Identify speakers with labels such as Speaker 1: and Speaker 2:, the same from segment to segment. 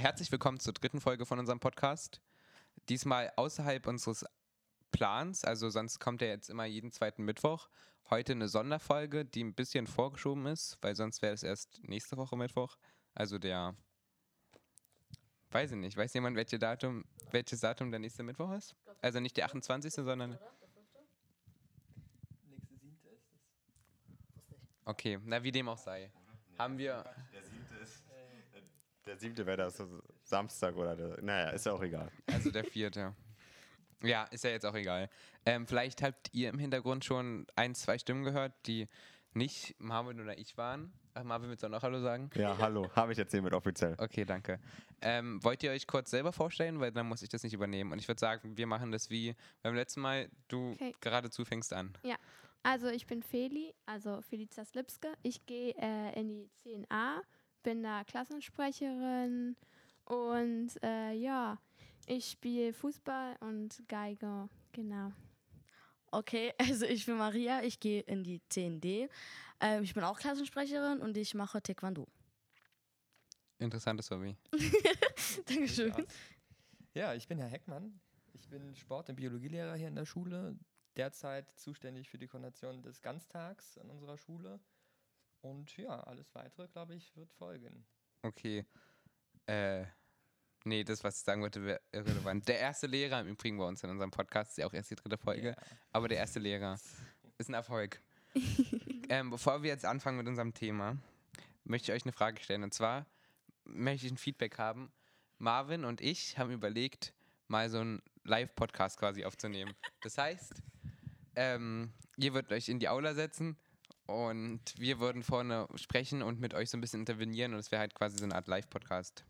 Speaker 1: Herzlich willkommen zur dritten Folge von unserem Podcast. Diesmal außerhalb unseres Plans, also sonst kommt er jetzt immer jeden zweiten Mittwoch. Heute eine Sonderfolge, die ein bisschen vorgeschoben ist, weil sonst wäre es erst nächste Woche Mittwoch. Also der, weiß ich nicht, weiß jemand, welche Datum, welches Datum der nächste Mittwoch ist? Also nicht der 28., sondern... Okay, na wie dem auch sei. Haben wir...
Speaker 2: Der siebte wäre das Samstag oder der, Naja, ist ja auch egal.
Speaker 1: Also der vierte. Ja, ist ja jetzt auch egal. Ähm, vielleicht habt ihr im Hintergrund schon ein, zwei Stimmen gehört, die nicht Marvin oder ich waren. Ach, Marvin, willst du auch noch Hallo sagen?
Speaker 2: Ja, hallo. Habe ich jetzt hiermit offiziell.
Speaker 1: Okay, danke. Ähm, wollt ihr euch kurz selber vorstellen? Weil dann muss ich das nicht übernehmen. Und ich würde sagen, wir machen das wie beim letzten Mal. Du
Speaker 3: Okay.
Speaker 1: geradezu fängst an.
Speaker 3: Ja, also ich bin Feli, also Felicitas Lipske. Ich gehe äh, in die 10a, bin da Klassensprecherin und äh, ja, ich spiele Fußball und Geige, genau.
Speaker 4: Okay, also ich bin Maria, ich gehe in die 10D. Ähm, ich bin auch Klassensprecherin und ich mache Taekwondo.
Speaker 1: Interessantes Hobby.
Speaker 4: Dankeschön.
Speaker 5: Ja, ich bin Herr Heckmann. Ich bin Sport- und Biologielehrer hier in der Schule. Derzeit zuständig für die Koordination des Ganztags an unserer Schule. Und ja, alles weitere, glaube ich, wird folgen.
Speaker 1: Okay. Äh, nee, das, was ich sagen wollte, wäre irrelevant. Der erste Lehrer im Übrigen bei uns in unserem Podcast, ist ja auch erst die dritte Folge,
Speaker 5: Ja.
Speaker 1: aber der erste Lehrer ist ein Erfolg. ähm, bevor wir jetzt anfangen mit unserem Thema, möchte ich euch eine Frage stellen. Und zwar möchte ich ein Feedback haben. Marvin und ich haben überlegt, mal so einen Live-Podcast quasi aufzunehmen. Das heißt, ähm, ihr würdet euch in die Aula setzen und wir würden vorne sprechen und mit euch so ein bisschen intervenieren und es wäre halt quasi so eine Art Live-Podcast.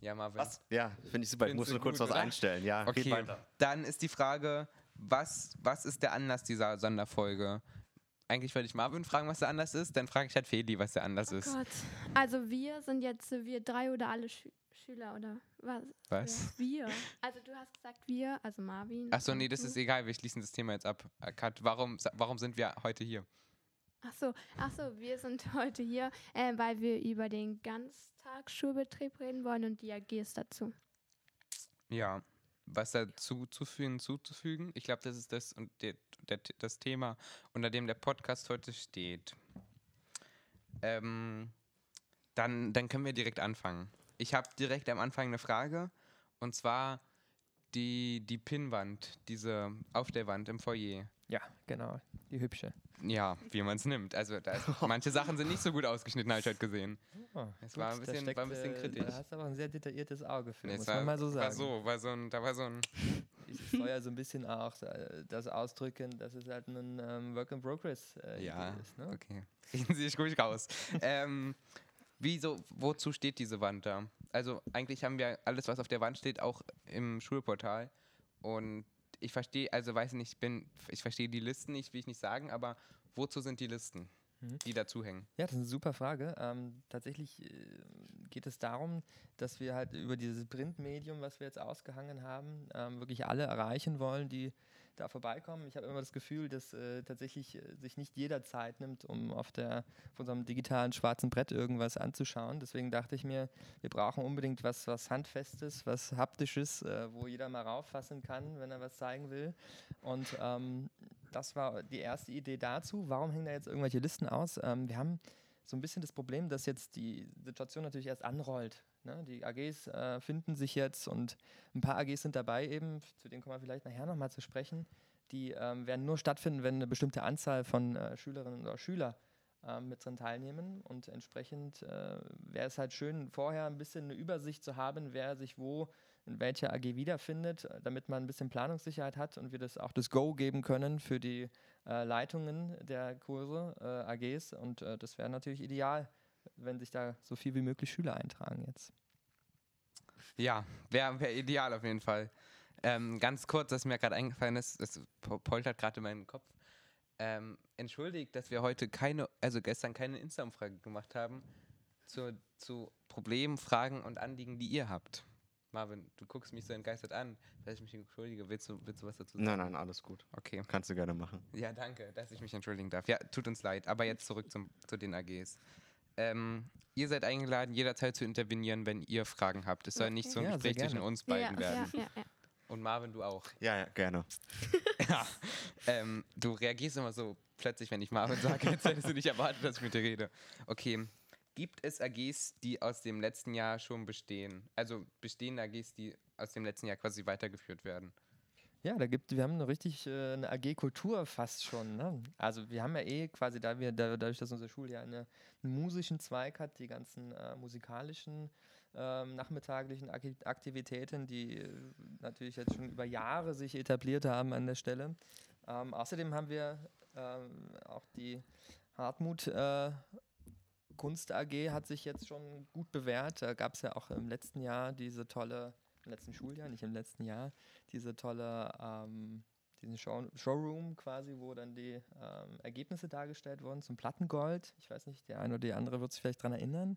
Speaker 1: Ja, Marvin.
Speaker 2: Was? Ja, finde ich super. Ich muss nur kurz
Speaker 1: gut,
Speaker 2: was
Speaker 1: oder?
Speaker 2: einstellen. Ja,
Speaker 1: Okay,
Speaker 2: weiter.
Speaker 1: dann ist die Frage, was, was ist der Anlass dieser Sonderfolge? Eigentlich wollte ich Marvin fragen, was der Anlass ist, dann frage ich halt Feli, was der Anlass ist.
Speaker 3: Oh Gott. Also wir sind jetzt wir drei oder alle Schü Schüler oder was?
Speaker 1: Was?
Speaker 3: Ja, wir. Also du hast gesagt wir, also Marvin.
Speaker 1: Achso, nee, das
Speaker 3: du.
Speaker 1: ist egal, wir schließen das Thema jetzt ab. Äh, Kat, warum, warum sind wir heute hier?
Speaker 3: Ach so, ach so, wir sind heute hier, äh, weil wir über den Ganztagsschulbetrieb reden wollen und die AGs dazu.
Speaker 1: Ja, was dazu zu fügen, zuzufügen? Ich glaube, das ist das und der, der, das Thema, unter dem der Podcast heute steht. Ähm, dann, dann können wir direkt anfangen. Ich habe direkt am Anfang eine Frage und zwar die, die Pinnwand, diese Aufstellwand im Foyer.
Speaker 5: Ja, genau. Die hübsche.
Speaker 1: Ja, wie man es nimmt. Also da ist, manche Sachen sind nicht so gut ausgeschnitten, habe ich heute gesehen.
Speaker 5: Oh,
Speaker 1: Es war ein
Speaker 5: da
Speaker 1: bisschen- war ein bisschen
Speaker 5: äh,
Speaker 1: kritisch.
Speaker 5: Da hast du aber ein sehr detailliertes Auge für,
Speaker 1: Nee,
Speaker 5: muss
Speaker 1: war,
Speaker 5: man mal so sagen.
Speaker 1: War so, war so ein, da war so ein
Speaker 5: soll ja so ein bisschen auch äh, das ausdrücken, dass es halt ein ähm, Work in Progress äh,
Speaker 1: Ja,
Speaker 5: ist. Ne?
Speaker 1: okay. Reden Sie sich ruhig raus. ähm, wieso, wozu steht diese Wand da? Also eigentlich haben wir alles, was auf der Wand steht, auch im Schulportal. Und ich verstehe, also weiß nicht, ich bin, ich verstehe die Listen nicht, will ich nicht sagen, aber wozu sind die Listen,
Speaker 5: Mhm.
Speaker 1: die dazu hängen?
Speaker 5: Ja, das ist eine super Frage. Ähm, tatsächlich äh, geht es darum, dass wir halt über dieses Printmedium, was wir jetzt ausgehangen haben, ähm, wirklich alle erreichen wollen, die da vorbeikommen. Ich habe immer das Gefühl, dass äh, tatsächlich äh, sich nicht jeder Zeit nimmt, um auf, der, auf unserem digitalen schwarzen Brett irgendwas anzuschauen. Deswegen dachte ich mir, wir brauchen unbedingt was, was Handfestes, was Haptisches, äh, wo jeder mal rauffassen kann, wenn er was zeigen will. Und ähm, das war die erste Idee dazu. Warum hängen da jetzt irgendwelche Listen aus? Ähm, wir haben so ein bisschen das Problem, dass jetzt die Situation natürlich erst anrollt. Ne? Die AGs äh, finden sich jetzt und ein paar AGs sind dabei eben, zu denen kommen wir vielleicht nachher nochmal zu sprechen. Die ähm, werden nur stattfinden, wenn eine bestimmte Anzahl von äh, Schülerinnen oder Schüler ähm, mit drin teilnehmen. Und entsprechend äh, wäre es halt schön, vorher ein bisschen eine Übersicht zu haben, wer sich wo in welcher AG wiederfindet, äh, damit man ein bisschen Planungssicherheit hat und wir das auch das Go geben können für die äh, Leitungen der Kurse, äh, AGs. Und äh, das wäre natürlich ideal, wenn sich da so viel wie möglich Schüler eintragen jetzt.
Speaker 1: Ja, wäre wär ideal auf jeden Fall. Ähm, ganz kurz, was mir gerade eingefallen ist, das po- poltert gerade in meinem Kopf. Ähm, entschuldigt, dass wir heute keine, also gestern keine Insta-Umfrage gemacht haben zu, zu Problemen, Fragen und Anliegen, die ihr habt. Marvin, du guckst mich so entgeistert an, dass ich mich entschuldige. Willst du, willst du was dazu sagen?
Speaker 2: Nein, nein, alles gut.
Speaker 1: Okay.
Speaker 2: Kannst du gerne machen.
Speaker 1: Ja, danke, dass ich mich entschuldigen darf. Ja, tut uns leid. Aber jetzt zurück zum, zu den AGs. Ähm, ihr seid eingeladen, jederzeit zu intervenieren, wenn ihr Fragen habt. Es soll nicht so ein
Speaker 5: Ja,
Speaker 1: Gespräch zwischen uns beiden
Speaker 3: ja,
Speaker 1: werden.
Speaker 3: ja, ja, ja.
Speaker 1: Und Marvin, du auch.
Speaker 2: Ja, ja, gerne.
Speaker 1: ja. Ähm, du reagierst immer so plötzlich, wenn ich Marvin sage, jetzt hättest du nicht erwartet, dass ich mit dir rede. Okay. Gibt es AGs, die aus dem letzten Jahr schon bestehen? Also bestehende AGs, die aus dem letzten Jahr quasi weitergeführt werden?
Speaker 5: Ja, da gibt, wir haben eine richtig äh, eine AG-Kultur fast schon. Ne? Also wir haben ja eh quasi, da wir, da, dadurch, dass unser Schuljahr eine, einen musischen Zweig hat, die ganzen äh, musikalischen ähm, nachmittaglichen Aktivitäten, die äh, natürlich jetzt schon über Jahre sich etabliert haben an der Stelle. Ähm, außerdem haben wir ähm, auch die Hartmut äh, Kunst AG hat sich jetzt schon gut bewährt. Da gab es ja auch im letzten Jahr diese tolle, im letzten Schuljahr, nicht im letzten Jahr, diese tolle, ähm, diesen Show, Showroom quasi, wo dann die ähm, Ergebnisse dargestellt wurden zum Plattengold. Ich weiß nicht, der eine oder die andere wird sich vielleicht daran erinnern.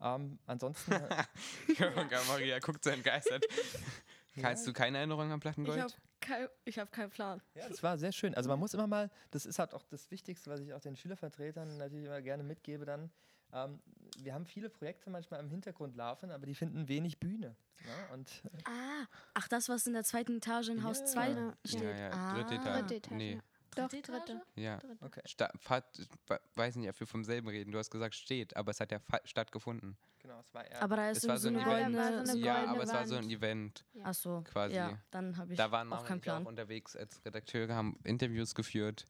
Speaker 5: Ähm, ansonsten,
Speaker 1: Ja. Maria guckt so entgeistert. Kannst du keine Erinnerung an
Speaker 4: Ich
Speaker 1: Plattengold?
Speaker 4: habe kein, ich hab keinen Plan.
Speaker 5: ja, das war sehr schön. Also man muss immer mal, das ist halt auch das Wichtigste, was ich auch den Schülervertretern natürlich immer gerne mitgebe dann. Ähm, wir haben viele Projekte manchmal im Hintergrund laufen, aber die finden wenig Bühne. Ne? Und äh,
Speaker 4: Ah, ach, das, was in der zweiten Etage in Haus
Speaker 5: Ja.
Speaker 4: 2
Speaker 3: Genau.
Speaker 4: steht.
Speaker 1: ja, ja,
Speaker 4: ah,
Speaker 1: dritte Etage.
Speaker 3: Dritte Etage.
Speaker 1: Nee.
Speaker 3: Ja. Doch,
Speaker 4: Dritte
Speaker 3: dritte.
Speaker 4: Etage?
Speaker 1: Ja.
Speaker 3: dritte.
Speaker 5: okay.
Speaker 1: Sta Fahrt, we- weiß nicht, ob wir vom selben reden. Du hast gesagt steht, aber es hat ja stattgefunden.
Speaker 5: Genau, es war eher.
Speaker 4: Aber da
Speaker 1: Es
Speaker 4: ist so,
Speaker 1: war
Speaker 4: so
Speaker 1: ein Event.
Speaker 3: Ja, so eine
Speaker 1: ja, aber es war so ein. Event
Speaker 4: Ach so,
Speaker 1: quasi.
Speaker 4: Ja, dann habe ich
Speaker 1: Da waren
Speaker 4: auch keinen
Speaker 1: ich auch
Speaker 4: Plan.
Speaker 1: unterwegs als Redakteure, haben Interviews geführt.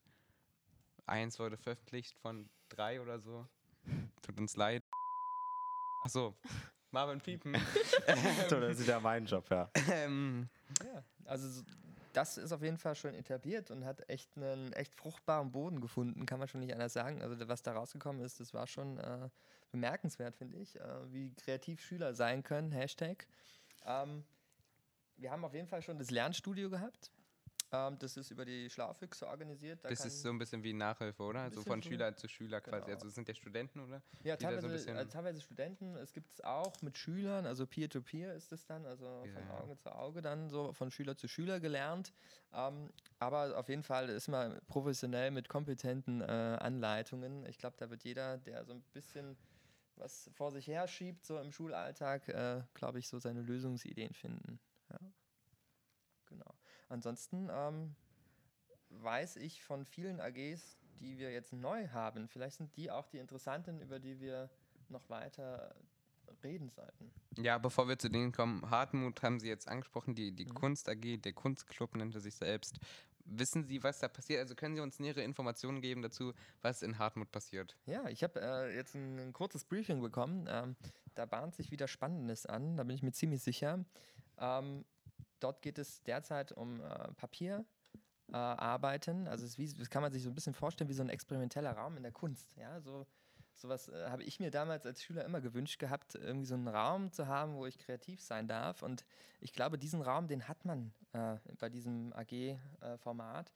Speaker 1: Eins wurde veröffentlicht von drei oder so. Tut uns leid. Ach so, Marvin Piepen.
Speaker 2: Das ist ja mein Job, ja.
Speaker 1: ähm,
Speaker 5: Ja, also so- das ist auf jeden Fall schon etabliert und hat echt einen echt fruchtbaren Boden gefunden, kann man schon nicht anders sagen. Also was da rausgekommen ist, das war schon äh, bemerkenswert, finde ich, äh, wie kreativ Schüler sein können, Hashtag. Ähm, wir haben auf jeden Fall schon das Lernstudio gehabt. Ähm, das ist über die Schlaufüchse organisiert. Da
Speaker 1: das ist so ein bisschen wie Nachhilfe, oder? So
Speaker 5: bisschen
Speaker 1: von. Schüler zu Schüler quasi.
Speaker 5: Genau.
Speaker 1: Also es sind ja Studenten, oder?
Speaker 5: Ja,
Speaker 1: da so
Speaker 5: teilweise,
Speaker 1: bisschen-
Speaker 5: äh, teilweise Studenten. Es gibt es auch mit Schülern, also Peer-to-Peer ist es dann, also von
Speaker 1: Ja.
Speaker 5: Auge zu Auge dann so von Schüler zu Schüler gelernt. Ähm, aber auf jeden Fall ist man professionell mit kompetenten äh, Anleitungen. Ich glaube, da wird jeder, der so ein bisschen was vor sich her schiebt, so im Schulalltag, äh, glaube ich, so seine Lösungsideen finden. Ja. Ansonsten ähm, weiß ich von vielen AGs, die wir jetzt neu haben, vielleicht sind die auch die interessanten, über die wir noch weiter reden sollten.
Speaker 1: Ja, bevor wir zu denen kommen, Hartmut haben Sie jetzt angesprochen, die, die
Speaker 5: Mhm.
Speaker 1: Kunst AG, der Kunstclub nennt er sich selbst. Wissen Sie, was da passiert? Also können Sie uns nähere Informationen geben dazu, was in Hartmut passiert?
Speaker 5: Ja, ich habe äh, jetzt ein, ein kurzes Briefing bekommen. Ähm, da bahnt sich wieder Spannendes an, da bin ich mir ziemlich sicher. Ähm, dort geht es derzeit um äh, Papierarbeiten. Äh, Arbeiten. also es wie, das kann man sich so ein bisschen vorstellen wie so ein experimenteller Raum in der Kunst. Ja, so sowas äh, habe ich mir damals als Schüler immer gewünscht gehabt, irgendwie so einen Raum zu haben, wo ich kreativ sein darf. Und ich glaube, diesen Raum, den hat man äh, bei diesem AG-Format.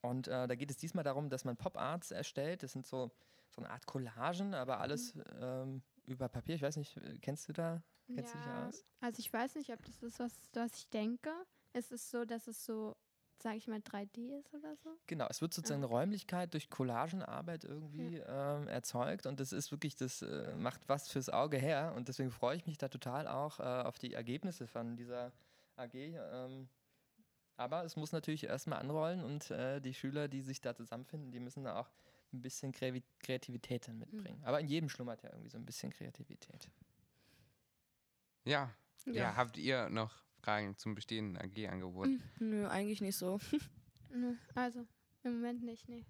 Speaker 5: Und äh, da geht es diesmal darum, dass man Pop-Arts erstellt. Das sind so, so eine Art Collagen, aber alles ähm, über Papier. Ich weiß nicht, äh, kennst du da? Kennst du dich
Speaker 3: Ja,
Speaker 5: aus?
Speaker 3: Also ich weiß nicht, ob das ist, was, was ich denke. Es ist so, dass es so, sage ich mal, 3D ist oder so.
Speaker 5: Genau, es wird sozusagen eine Räumlichkeit durch Collagenarbeit irgendwie ähm, erzeugt und das ist wirklich, das äh, macht was fürs Auge her und deswegen freue ich mich da total auch äh, auf die Ergebnisse von dieser AG. Ähm, aber es muss natürlich erstmal anrollen und äh, die Schüler, die sich da zusammenfinden, die müssen da auch ein bisschen Kreativität dann mitbringen. Aber in jedem schlummert ja irgendwie so ein bisschen Kreativität.
Speaker 1: Ja. Ja, habt ihr noch Fragen zum bestehenden AG-Angebot?
Speaker 4: Hm, Nö, eigentlich nicht so.
Speaker 3: Nö, Also, im Moment nicht, nee.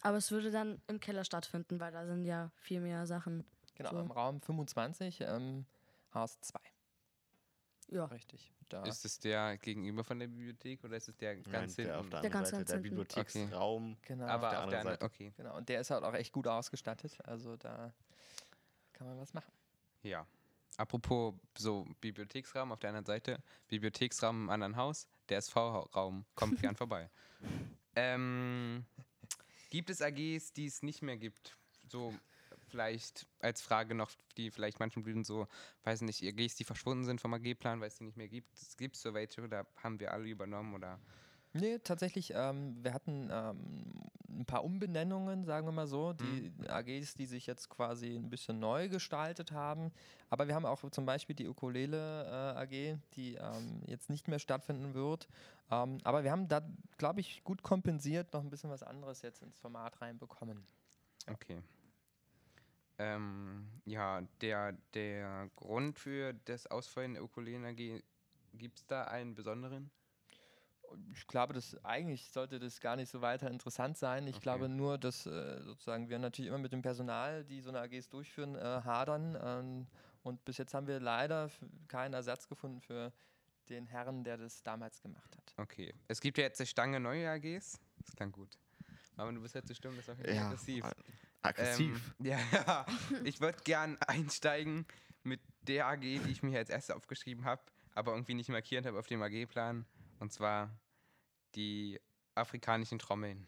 Speaker 4: Aber es würde dann im Keller stattfinden, weil da sind ja viel mehr Sachen.
Speaker 5: Genau,
Speaker 4: So.
Speaker 5: im Raum 25, ähm, Haus 2.
Speaker 4: Ja.
Speaker 5: Richtig. Da.
Speaker 1: Ist es der gegenüber von der Bibliothek oder ist es der ganz
Speaker 2: Nein, der auf
Speaker 1: hinten?
Speaker 2: der
Speaker 4: Der ganz,
Speaker 2: Seite,
Speaker 4: ganz
Speaker 2: der. Bibliotheksraum.
Speaker 5: genau.
Speaker 1: Aber
Speaker 2: der
Speaker 1: auf der
Speaker 2: anderen
Speaker 1: anderen, okay.
Speaker 5: Genau, und der ist halt auch echt gut ausgestattet. Also da kann man was machen.
Speaker 1: Ja. Apropos so Bibliotheksraum auf der anderen Seite, Bibliotheksraum im anderen Haus, der SV-Raum, kommt gern vorbei. Ähm, gibt es AGs, die es nicht mehr gibt? So vielleicht als Frage noch, die vielleicht manchen Blüten so, weiß nicht, AGs, die verschwunden sind vom AG-Plan, weil es die nicht mehr gibt. Gibt es so welche oder haben wir alle übernommen oder
Speaker 5: Nee, tatsächlich, ähm, wir hatten ähm, ein paar Umbenennungen, sagen wir mal so, die AGs, die sich jetzt quasi ein bisschen neu gestaltet haben. Aber wir haben auch zum Beispiel die Ukulele äh, AG, die ähm, jetzt nicht mehr stattfinden wird. Ähm, aber wir haben da, glaube ich, gut kompensiert noch ein bisschen was anderes jetzt ins Format reinbekommen.
Speaker 1: Okay. Ähm, ja, der, der Grund für das Ausfallen der AG, gibt es da einen besonderen?
Speaker 5: Ich glaube, dass eigentlich sollte das gar nicht so weiter interessant sein. Ich
Speaker 1: Okay.
Speaker 5: glaube nur, dass äh, sozusagen wir natürlich immer mit dem Personal, die so eine AGs durchführen, äh, hadern. Ähm, und bis jetzt haben wir leider keinen Ersatz gefunden für den Herrn, der das damals gemacht hat.
Speaker 1: Okay. Es gibt ja jetzt eine Stange neue AGs. Das klang gut. Aber du bist jetzt so stumm, das ist Fall
Speaker 2: Ja,
Speaker 1: aggressiv.
Speaker 2: Aggressiv.
Speaker 1: Ähm, ja, ich würde gern einsteigen mit der AG, die ich mir als erste aufgeschrieben habe, aber irgendwie nicht markiert habe auf dem AG-Plan. Und zwar die afrikanischen Trommeln.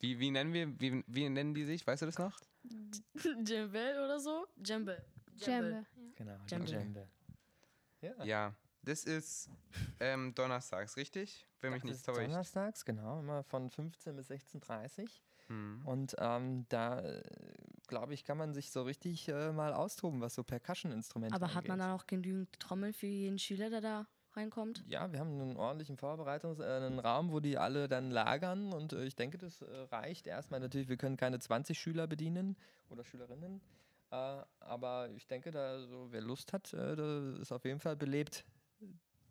Speaker 1: Wie, wie, nennen wir, wie, wie nennen die sich? Weißt du das noch?
Speaker 4: Djembe oder so? Djembe.
Speaker 3: Djembe.
Speaker 5: Genau,
Speaker 4: Djembe.
Speaker 5: Djembe. Ja,
Speaker 1: Ja, das ist ähm, donnerstags, richtig? Wenn mich
Speaker 5: das
Speaker 1: nicht
Speaker 5: ist
Speaker 1: täuscht.
Speaker 5: donnerstags, genau, immer von 15 bis 16.30 Uhr.
Speaker 1: Hm.
Speaker 5: Und ähm, da, glaube ich, kann man sich so richtig äh, mal austoben, was so Percussion-Instrumente
Speaker 4: Aber hat man
Speaker 5: angeht.
Speaker 4: dann auch genügend Trommel für jeden Schüler, der da reinkommt?
Speaker 5: Ja, wir haben einen ordentlichen Vorbereitungs-, äh, einen Raum, wo die alle dann lagern und äh, ich denke, das äh, reicht erstmal. Natürlich, wir können keine 20 Schüler bedienen oder Schülerinnen, äh, aber ich denke, da so, wer Lust hat, äh, ist auf jeden Fall belebt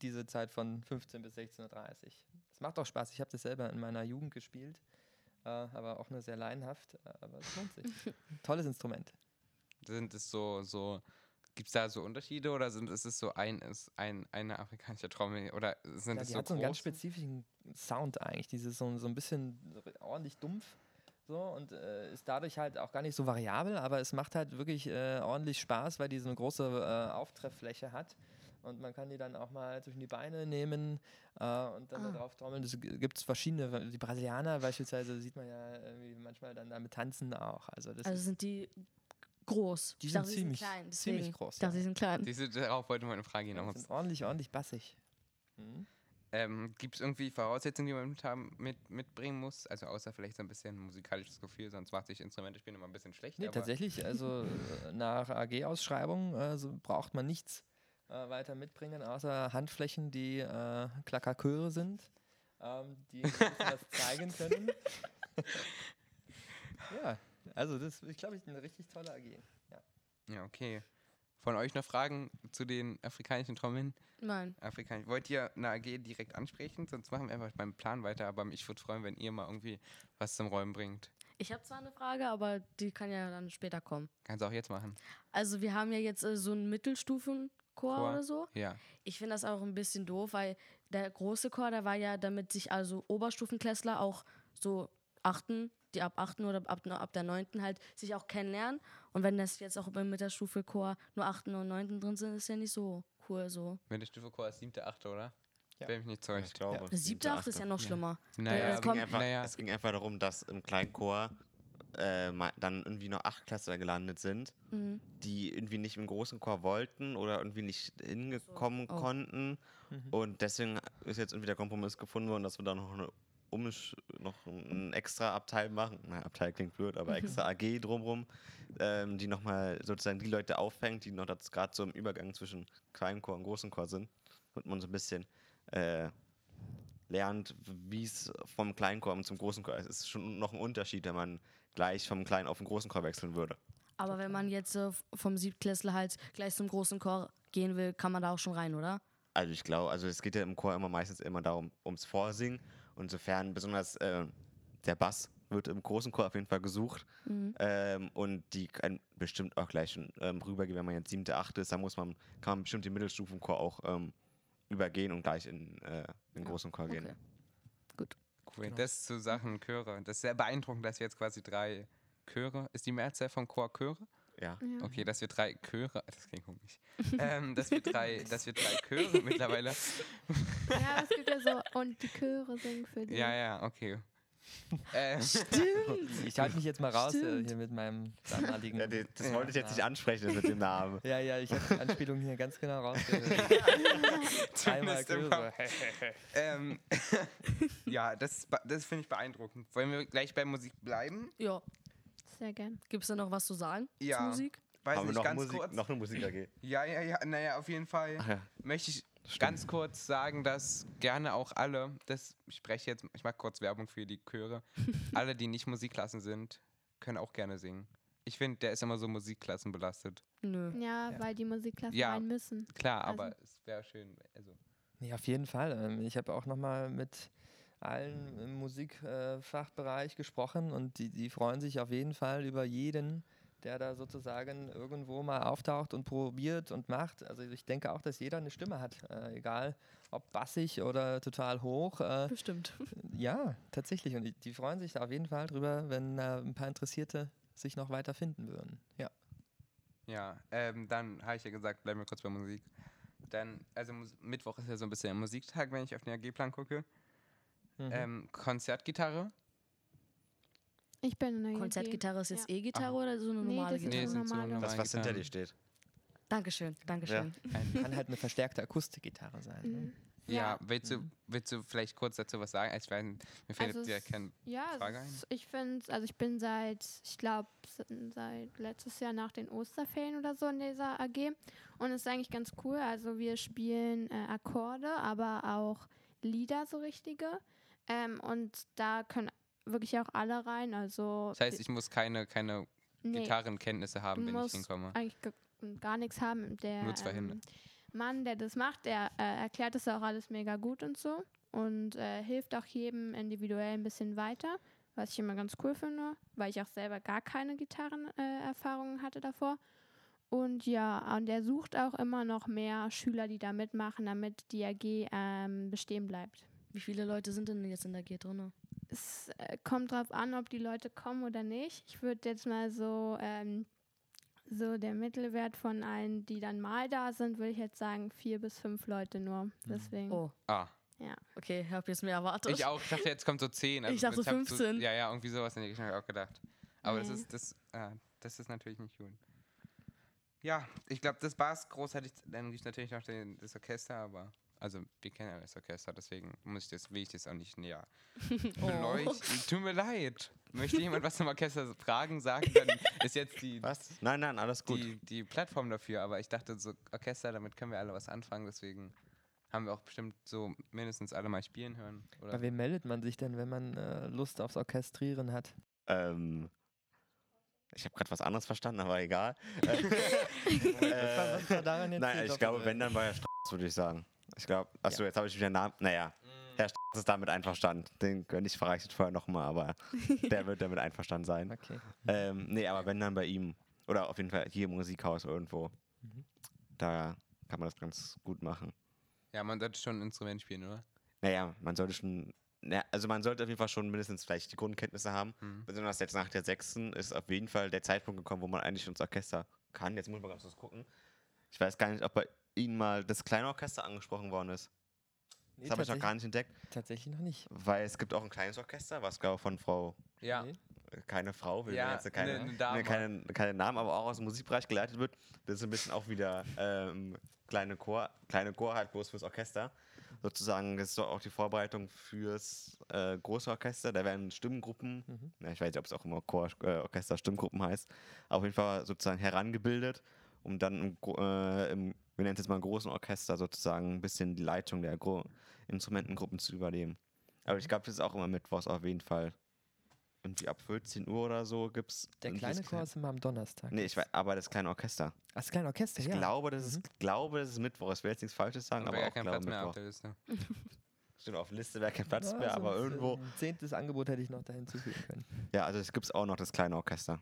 Speaker 5: diese Zeit von 15 bis 16.30 Uhr. Es macht auch Spaß. Ich habe das selber in meiner Jugend gespielt, aber auch nur sehr laienhaft, äh, aber es lohnt sich. Tolles Instrument.
Speaker 1: Sind es so, so, gibt es da so Unterschiede oder sind ist es so ein, ist ein, eine afrikanische Trommel oder sind
Speaker 5: Ja,
Speaker 1: es
Speaker 5: die
Speaker 1: so
Speaker 5: hat so einen ganz spezifischen Sound eigentlich. Dieses so, so ein bisschen ordentlich dumpf. So, und äh, ist dadurch halt auch gar nicht so variabel, aber es macht halt wirklich äh, ordentlich Spaß, weil die so eine große äh, Auftrefffläche hat. Und man kann die dann auch mal zwischen die Beine nehmen äh, und dann da
Speaker 4: Ah.
Speaker 5: drauf trommeln. Es gibt verschiedene, die Brasilianer beispielsweise sieht man ja irgendwie manchmal dann damit tanzen auch. Also das
Speaker 4: Also sind die groß?
Speaker 5: Die
Speaker 4: Ich
Speaker 5: sind
Speaker 4: dachte,
Speaker 5: ziemlich-
Speaker 4: klein.
Speaker 5: ziemlich groß,
Speaker 4: Ich dachte, die sind klein.
Speaker 1: Diese, darauf wollte meine Frage hinaus.
Speaker 5: sind ordentlich, ordentlich bassig. Mhm.
Speaker 1: Ähm, Gibt es irgendwie Voraussetzungen, die man mit, haben, mit, mitbringen muss? Also außer vielleicht so ein bisschen musikalisches Gefühl, sonst macht sich Instrumente spielen immer ein bisschen schlecht.
Speaker 5: Nee,
Speaker 1: aber
Speaker 5: tatsächlich, also äh, nach AG-Ausschreibung äh, so braucht man nichts äh, weiter mitbringen, außer Handflächen, die äh, Klackerchöre sind, ähm, die was zeigen können. ja, also das ist, glaube ich, eine richtig tolle AG. Ja.
Speaker 1: Ja, okay. Von euch noch Fragen zu den afrikanischen Trommeln?
Speaker 4: Nein.
Speaker 1: Afrikanisch. Wollt ihr eine AG direkt ansprechen? Sonst machen wir einfach beim Plan weiter. Aber ich würde freuen, wenn ihr mal irgendwie was zum Räumen bringt.
Speaker 4: Ich habe zwar eine Frage, aber die kann ja dann später kommen.
Speaker 1: Kannst du auch jetzt machen.
Speaker 4: Also wir haben ja jetzt äh, so einen Mittelstufenchor
Speaker 1: Chor.
Speaker 4: oder so.
Speaker 1: Ja.
Speaker 4: Ich finde das auch ein bisschen doof, weil der große Chor, der war ja, damit sich also Oberstufenklässler auch so achten, die ab 8. oder ab, ab der 9. halt sich auch kennenlernen. Und wenn das jetzt auch beim Mittelstufe-Chor nur 8. und 9. drin sind, ist ja nicht so cool so.
Speaker 1: Mittelstufe Chor ist siebte, achte, oder?
Speaker 5: Ja.
Speaker 1: Wenn mich nicht
Speaker 2: Ja, ich
Speaker 1: täuscht.
Speaker 2: glaube.
Speaker 4: Der siebte, achte ist ja noch schlimmer.
Speaker 1: Naja,
Speaker 4: es
Speaker 2: ging einfach,
Speaker 1: naja.
Speaker 2: es ging einfach darum, dass im Kleinchor äh, dann irgendwie noch acht Klasse gelandet sind,
Speaker 4: Mhm.
Speaker 2: die irgendwie nicht im großen Chor wollten oder irgendwie nicht hingekommen
Speaker 4: Oh.
Speaker 2: konnten.
Speaker 5: Mhm.
Speaker 2: Und deswegen ist jetzt irgendwie der Kompromiss gefunden worden, dass wir da noch, eine, Umsch noch ein extra Abteil machen. Na, Abteil klingt blöd, aber extra AG drumrum, ähm, die nochmal sozusagen die Leute auffängt, die noch gerade so im Übergang zwischen kleinen Chor und großen Chor sind. Und man so ein bisschen äh, lernt, wie es vom kleinen Chor zum großen Chor ist. Es ist schon noch ein Unterschied, wenn man gleich vom kleinen auf den großen Chor wechseln würde.
Speaker 4: Aber wenn man jetzt äh, vom Siebtklässler halt gleich zum großen Chor gehen will, kann man da auch schon rein, oder?
Speaker 2: Also ich glaube, also es geht ja im Chor immer meistens immer darum, ums Vorsingen. Und insofern besonders äh, der Bass wird im großen Chor auf jeden Fall gesucht.
Speaker 4: Mhm.
Speaker 2: Ähm, und die kann bestimmt auch gleich schon ähm, rübergehen, wenn man jetzt siebte, achte ist, dann muss man, kann man bestimmt den Mittelstufenchor auch ähm, übergehen und gleich in äh, den großen Chor gehen.
Speaker 4: Okay.
Speaker 1: Cool.
Speaker 5: Genau.
Speaker 1: Das zu Sachen Chöre. Das ist sehr beeindruckend, dass wir jetzt quasi drei Chöre. Ist die Mehrzahl von Chor Chöre?
Speaker 2: Ja.
Speaker 3: Ja.
Speaker 1: Okay, dass wir drei Chöre. Das klingt komisch. ähm, dass, wir drei, dass wir drei Chöre mittlerweile.
Speaker 3: ja, es gibt ja so, und die Chöre singen für die.
Speaker 1: Ja, ja, okay. äh,
Speaker 5: Ich halte mich jetzt mal raus äh,
Speaker 4: Stimmt.
Speaker 5: hier mit meinem damaligen.
Speaker 2: Ja, die, das
Speaker 1: Ja.
Speaker 2: wollte ich jetzt nicht ansprechen das mit dem Namen.
Speaker 5: Ja, ja, ich habe die Anspielung hier ganz genau rausgehört. Einmal größer.
Speaker 1: ähm, ja, das, das finde ich beeindruckend. Wollen wir gleich bei Musik bleiben?
Speaker 4: Ja.
Speaker 3: Sehr gern.
Speaker 4: Gibt es da noch was zu sagen
Speaker 1: Ja.
Speaker 4: zu Musik?
Speaker 1: Weiß
Speaker 2: Haben wir
Speaker 1: nicht,
Speaker 2: noch,
Speaker 1: ganz
Speaker 2: Musik,
Speaker 1: kurz.
Speaker 2: noch eine Musik AG?
Speaker 1: Ja, ja, ja, naja, auf jeden Fall.
Speaker 2: Ja.
Speaker 1: möchte ich ganz kurz sagen, dass gerne auch alle, das ich spreche jetzt, ich mache kurz Werbung für die Chöre, alle, die nicht Musikklassen sind, können auch gerne singen. Ich finde, der ist immer so Musikklassen belastet.
Speaker 4: Nö.
Speaker 3: Ja,
Speaker 1: Ja.
Speaker 3: weil die Musikklassen
Speaker 1: Ja.
Speaker 3: rein müssen.
Speaker 1: Klar,
Speaker 3: Also-
Speaker 1: aber es wäre schön. Also,
Speaker 5: Nee, auf jeden Fall. Ähm, Ich habe auch nochmal mit allen im Musikfachbereich gesprochen und die, die freuen sich auf jeden Fall über jeden, der da sozusagen irgendwo mal auftaucht und probiert und macht. Also ich denke auch, dass jeder eine Stimme hat, äh, egal ob bassig oder total hoch. Äh,
Speaker 4: Bestimmt.
Speaker 5: ja, tatsächlich. Und die, die freuen sich da auf jeden Fall drüber, wenn äh, ein paar Interessierte sich noch weiter finden würden. Ja.
Speaker 1: ja, ähm, dann habe ich ja gesagt, bleiben wir kurz bei Musik. Dann, also Mus Mittwoch ist ja so ein bisschen Musiktag, wenn ich auf den AG-Plan gucke.
Speaker 5: Mhm.
Speaker 1: Ähm, Konzertgitarre.
Speaker 3: Ich bin in der
Speaker 4: Konzertgitarre ist jetzt
Speaker 3: Ja.
Speaker 4: E-Gitarre oder so eine
Speaker 3: Nee,
Speaker 4: normale
Speaker 3: das ist
Speaker 4: Gitarre?
Speaker 3: eine
Speaker 1: sind so
Speaker 3: normale.
Speaker 2: Das, was hinter dir steht.
Speaker 4: Dankeschön, Dankeschön.
Speaker 1: Ein,
Speaker 5: Kann halt eine verstärkte Akustikgitarre sein. Ne?
Speaker 3: Mhm.
Speaker 1: ja,
Speaker 3: Ja.
Speaker 1: willst, du, willst du vielleicht kurz dazu was sagen? Ich weiß, nicht, mir fällt
Speaker 3: Also
Speaker 1: jetzt ja
Speaker 3: es-
Speaker 1: kein
Speaker 3: Ja,
Speaker 1: Frage ein?
Speaker 3: ist, ich finde, also ich bin seit, ich glaube, seit letztes Jahr nach den Osterferien oder so in dieser AG und es ist eigentlich ganz cool. Also wir spielen äh, Akkorde, aber auch Lieder, so richtige. Ähm, und da können wirklich auch alle rein. Also
Speaker 1: Das heißt, ich muss keine, keine
Speaker 3: nee,
Speaker 1: Gitarrenkenntnisse haben, wenn ich hinkomme.
Speaker 3: eigentlich ge- gar nichts haben. Der
Speaker 1: Nur zwei Hände.
Speaker 3: ähm, Mann, der das macht, der äh, erklärt das auch alles mega gut und so und äh, hilft auch jedem individuell ein bisschen weiter, was ich immer ganz cool finde, weil ich auch selber gar keine Gitarrenerfahrungen äh, hatte davor. Und ja, und er sucht auch immer noch mehr Schüler, die da mitmachen, damit die AG ähm, bestehen bleibt.
Speaker 4: Wie viele Leute sind denn jetzt in der G drin?
Speaker 3: Es äh, kommt drauf an, ob die Leute kommen oder nicht. Ich würde jetzt mal so, ähm, so der Mittelwert von allen, die dann mal da sind, würde ich jetzt sagen, vier bis fünf Leute nur. Deswegen.
Speaker 4: Oh,
Speaker 1: Ah,
Speaker 4: okay, ich habe jetzt mehr erwartet.
Speaker 1: ich auch. Ich dachte, jetzt kommt so 10.
Speaker 4: Ich dachte
Speaker 1: hab
Speaker 4: 15.
Speaker 1: ja, ja, irgendwie sowas in die Richtung auch gedacht. Aber das
Speaker 3: Nee.
Speaker 1: ist das, ah, das ist natürlich nicht gut. Ja, ich glaube, das war's großartig. Dann gibt es natürlich noch den, das Orchester, aber also wir kennen ja das Orchester, deswegen muss ich das, will ich das auch nicht näher
Speaker 4: Oh.
Speaker 1: beleuchten. Tut mir leid. Möchte jemand was zum Orchester fragen, sagen, dann ist jetzt die,
Speaker 2: Was? Nein, nein, alles gut.
Speaker 1: die, die Plattform dafür. Aber ich dachte, so Orchester, damit können wir alle was anfangen, deswegen haben wir auch bestimmt so mindestens alle mal spielen hören. Oder
Speaker 5: Bei wem meldet man sich denn, wenn man äh, Lust aufs Orchestrieren hat?
Speaker 2: Ähm, ich habe gerade was anderes verstanden, aber egal.
Speaker 5: Was war- was war daran jetzt
Speaker 2: Nein, ich glaube, wenn, dann war er Strauß, würde ich sagen. Ich glaube, achso, jetzt habe ich wieder einen Namen. Naja,
Speaker 1: Mm.
Speaker 2: Herr Strauß ist damit einverstanden. Den gönne ich verreicht vorher nochmal, aber der wird damit einverstanden sein.
Speaker 5: Okay.
Speaker 2: Ähm, nee, aber wenn dann bei ihm. Oder auf jeden Fall hier im Musikhaus irgendwo.
Speaker 5: Mhm.
Speaker 2: Da kann man das ganz gut machen.
Speaker 1: Ja, man sollte schon ein Instrument spielen, oder?
Speaker 2: Naja, man sollte schon. Na, also man sollte auf jeden Fall schon mindestens vielleicht die Grundkenntnisse haben.
Speaker 1: Mhm.
Speaker 2: Besonders jetzt nach der sechsten ist auf jeden Fall der Zeitpunkt gekommen, wo man eigentlich ins Orchester kann. Jetzt muss man ganz kurz gucken. Ich weiß gar nicht, ob bei Ihnen mal das kleine Orchester angesprochen worden ist.
Speaker 5: Nee,
Speaker 2: Das habe ich noch gar nicht entdeckt,
Speaker 5: Tatsächlich noch nicht.
Speaker 2: weil es gibt auch ein kleines Orchester, was glaube ich von Frau,
Speaker 1: Ja.
Speaker 5: Nee.
Speaker 2: äh, keine Frau, will
Speaker 1: Ja,
Speaker 2: jetzt keine,
Speaker 1: eine- eine Dame.
Speaker 2: keine, keine Namen, aber auch aus dem Musikbereich geleitet wird. Das ist ein bisschen auch wieder ähm, kleine Chor, kleine Chor halt bloß fürs Orchester. Sozusagen, das ist doch auch die Vorbereitung fürs äh, große Orchester. Da werden Stimmgruppen,
Speaker 5: Mhm.
Speaker 2: ja, ich weiß nicht, ob es auch immer Chor, äh, Orchester, Stimmgruppen heißt, auf jeden Fall sozusagen herangebildet, um dann im, äh, im wir nennen es jetzt mal großen Orchester sozusagen ein bisschen die Leitung der Gro Instrumentengruppen zu übernehmen. Aber ich glaube, das ist auch immer mittwochs auf jeden Fall. Irgendwie ab 14 Uhr oder so gibt es.
Speaker 5: Der kleine Chor ist immer am Donnerstag.
Speaker 2: Nee, ich weiß, aber das kleine Orchester.
Speaker 5: Ach, das kleine Orchester,
Speaker 2: Ich
Speaker 5: ja.
Speaker 2: glaube, das ist,
Speaker 5: Mhm.
Speaker 2: glaube, das ist Mittwoch. Ich will jetzt nichts Falsches sagen,
Speaker 1: Aber
Speaker 2: aber auch
Speaker 1: kein
Speaker 2: glaube
Speaker 1: Platz mehr auf
Speaker 2: Mittwoch.
Speaker 1: der Liste.
Speaker 2: Stimmt, auf Liste wäre kein Platz
Speaker 5: Ja,
Speaker 2: mehr,
Speaker 5: so
Speaker 2: aber
Speaker 5: ein-
Speaker 2: irgendwo.
Speaker 5: Ein zehntes Angebot hätte ich noch da hinzufügen können.
Speaker 2: Ja, also es gibt auch noch das kleine Orchester.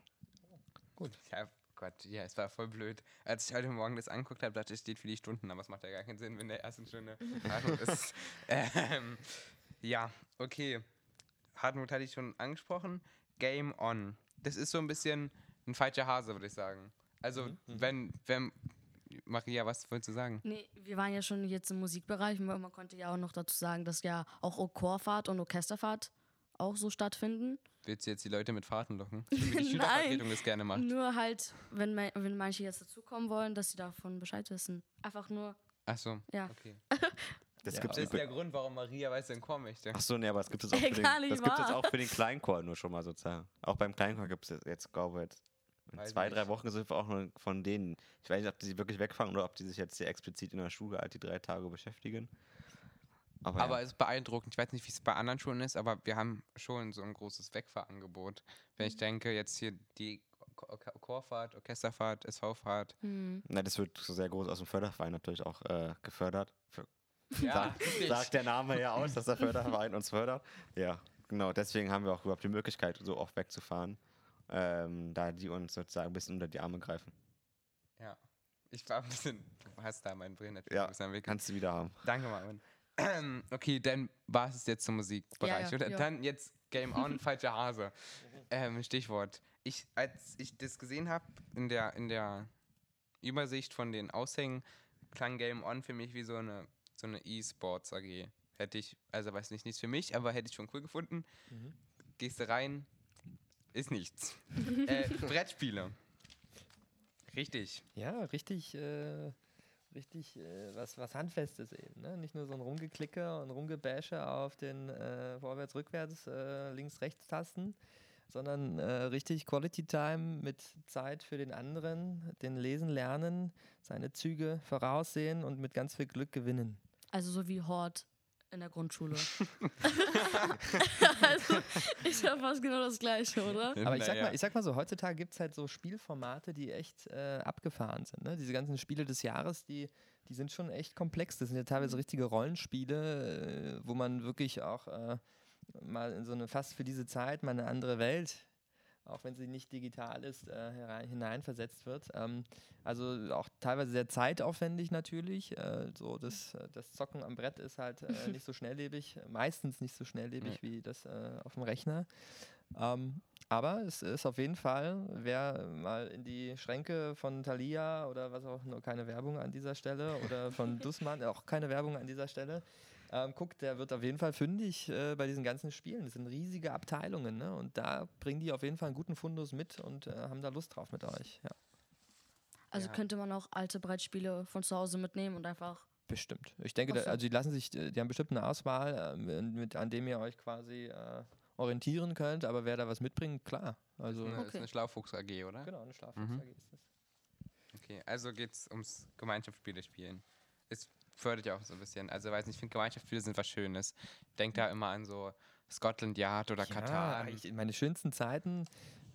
Speaker 1: Ja, Gott, ja, es war voll blöd. Als ich heute Morgen das angeguckt habe, dachte ich, es steht für die Stunden, aber es macht ja gar keinen Sinn, wenn der ersten Stunde Hartmut ist. Ähm, ja, okay. Hartmut hatte ich schon angesprochen. Game on. Das ist so ein bisschen ein falscher Hase, würde ich sagen. Also, wenn, wenn. Maria, was wolltest du sagen?
Speaker 4: Nee, wir waren ja schon jetzt im Musikbereich. Man man konnte ja auch noch dazu sagen, dass ja auch Chorfahrt und Orchesterfahrt auch so stattfinden.
Speaker 1: Willst du jetzt die Leute mit Fahrten locken? Wie die Schülervertretung das gerne macht.
Speaker 4: Nur halt, wenn, wenn manche jetzt dazukommen wollen, dass sie davon Bescheid wissen. Einfach nur,
Speaker 1: Ach so,
Speaker 4: ja.
Speaker 1: okay.
Speaker 2: Das
Speaker 5: Ja,
Speaker 2: gibt's
Speaker 1: Das ist der Grund, warum Maria weiß, in Chor möchte.
Speaker 2: Ach so, nee, aber es gibt es auch, für den, das gibt es auch für den Kleinchor nur schon mal sozusagen. Auch beim Kleinchor gibt es jetzt, glaube ich, in
Speaker 1: Weiß
Speaker 2: zwei,
Speaker 1: nicht.
Speaker 2: drei Wochen sind wir auch nur von denen. Ich weiß nicht, ob die sie wirklich wegfangen oder ob die sich jetzt hier explizit in der Schule halt die drei Tage beschäftigen. Aber,
Speaker 1: Aber
Speaker 2: ja.
Speaker 1: es ist beeindruckend. Ich weiß nicht, wie es bei anderen Schulen ist, aber wir haben schon so ein großes Wegfahrangebot. Wenn ich denke, jetzt hier die Cho- Cho- Chorfahrt, Orchesterfahrt, SV-Fahrt.
Speaker 4: Hm.
Speaker 2: Na, das wird so sehr groß aus dem Förderverein natürlich auch äh, gefördert. Für,
Speaker 1: Ja,
Speaker 2: sagt, sagt der Name ja aus, dass der Förderverein uns fördert. Ja, genau. Deswegen haben wir auch überhaupt die Möglichkeit, so oft wegzufahren, ähm, da die uns sozusagen ein bisschen unter die Arme greifen.
Speaker 1: Ja. Ich war ein bisschen. Du hast da meinen Brillen natürlich
Speaker 2: Ja. Kannst du wieder haben.
Speaker 1: Danke, Marvin. Okay, dann war es jetzt zum Musikbereich,
Speaker 4: Ja, ja,
Speaker 1: oder?
Speaker 4: ja.
Speaker 1: Dann jetzt Game On, falscher Hase. Ähm, Stichwort. Ich, als ich das gesehen habe in der, in der Übersicht von den Aushängen, klang Game On für mich wie so eine, so eine E-Sports AG. Hätte ich, also weiß nicht, nichts für mich, aber hätte ich schon cool gefunden. Gehst du rein, ist nichts. äh, Brettspiele. Richtig.
Speaker 5: Ja, richtig, äh, richtig äh, was, was Handfestes eben. Ne? Nicht nur so ein Rumgeklicke und Rumgebäsche auf den äh, Vorwärts-, Rückwärts-, äh, Links-Rechts-Tasten, sondern äh, richtig Quality Time mit Zeit für den anderen, den Lesen lernen, seine Züge voraussehen und mit ganz viel Glück gewinnen.
Speaker 4: Also so wie Hort in der Grundschule. also, ist ja fast genau das Gleiche, oder?
Speaker 5: Aber ich sag, mal, ich sag mal so, heutzutage gibt es halt so Spielformate, die echt äh, abgefahren sind. Ne? Diese ganzen Spiele des Jahres, die, die sind schon echt komplex. Das sind ja teilweise richtige Rollenspiele, äh, wo man wirklich auch äh, mal in so eine, fast für diese Zeit, mal eine andere Welt, auch wenn sie nicht digital ist, äh, herein, hineinversetzt wird. Ähm, also auch teilweise sehr zeitaufwendig natürlich. Äh, so das, äh, das Zocken am Brett ist halt äh, nicht so schnelllebig, meistens nicht so schnelllebig wie das äh, auf dem Rechner. Ähm, aber es ist auf jeden Fall, wer mal in die Schränke von Thalia oder was auch, nur keine Werbung an dieser Stelle oder von Dussmann, auch keine Werbung an dieser Stelle, ähm, guckt, der wird auf jeden Fall fündig äh, bei diesen ganzen Spielen. Das sind riesige Abteilungen ne? und da bringen die auf jeden Fall einen guten Fundus mit und äh, haben da Lust drauf mit euch. Ja,
Speaker 4: Also
Speaker 1: Ja.
Speaker 4: könnte man auch alte Brettspiele von zu Hause mitnehmen und einfach.
Speaker 5: bestimmt. Ich denke, da,
Speaker 4: so.
Speaker 5: also die lassen sich, äh, die haben bestimmt eine Auswahl, äh, mit, an dem ihr euch quasi äh, orientieren könnt, aber wer da was mitbringt, klar. Also
Speaker 1: Das ist
Speaker 4: Okay.
Speaker 1: eine Schlaufuchs AG, oder?
Speaker 5: genau, eine Schlafwurst
Speaker 1: Mhm.
Speaker 5: ist das.
Speaker 1: Okay, also geht es ums Gemeinschaftsspiele spielen. Es fördert ja auch so ein bisschen. Also weiß nicht, ich finde Gemeinschaftsspiele sind was Schönes. Denk da immer an so Scotland Yard oder
Speaker 5: Ja,
Speaker 1: Katar.
Speaker 5: ich, meine schönsten Zeiten,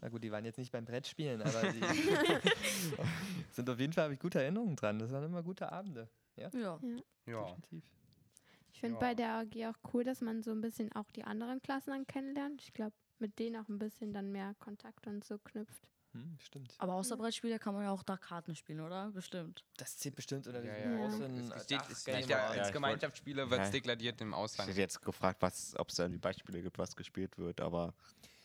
Speaker 5: na gut, die waren jetzt nicht beim Brettspielen, aber die sind auf jeden Fall, habe ich gute Erinnerungen dran. Das waren immer gute Abende. Ja,
Speaker 4: Ja.
Speaker 1: Ja.
Speaker 5: definitiv.
Speaker 3: Ich finde
Speaker 1: Ja.
Speaker 3: bei der AG auch cool, dass man so ein bisschen auch die anderen Klassen dann kennenlernt. Ich glaube, mit denen auch ein bisschen dann mehr Kontakt und so knüpft.
Speaker 5: Hm, stimmt.
Speaker 4: Aber außer Brettspiele kann man ja auch da Karten spielen, oder? Bestimmt.
Speaker 5: Das zählt bestimmt unter
Speaker 1: Ja, ja.
Speaker 5: großen
Speaker 1: Es steht, es steht ja, als
Speaker 2: ich
Speaker 1: Gemeinschaftsspiele wird es deklariert im
Speaker 2: Ich
Speaker 1: Ausland.
Speaker 2: hätte jetzt gefragt, ob es da irgendwie Beispiele gibt, was gespielt wird, aber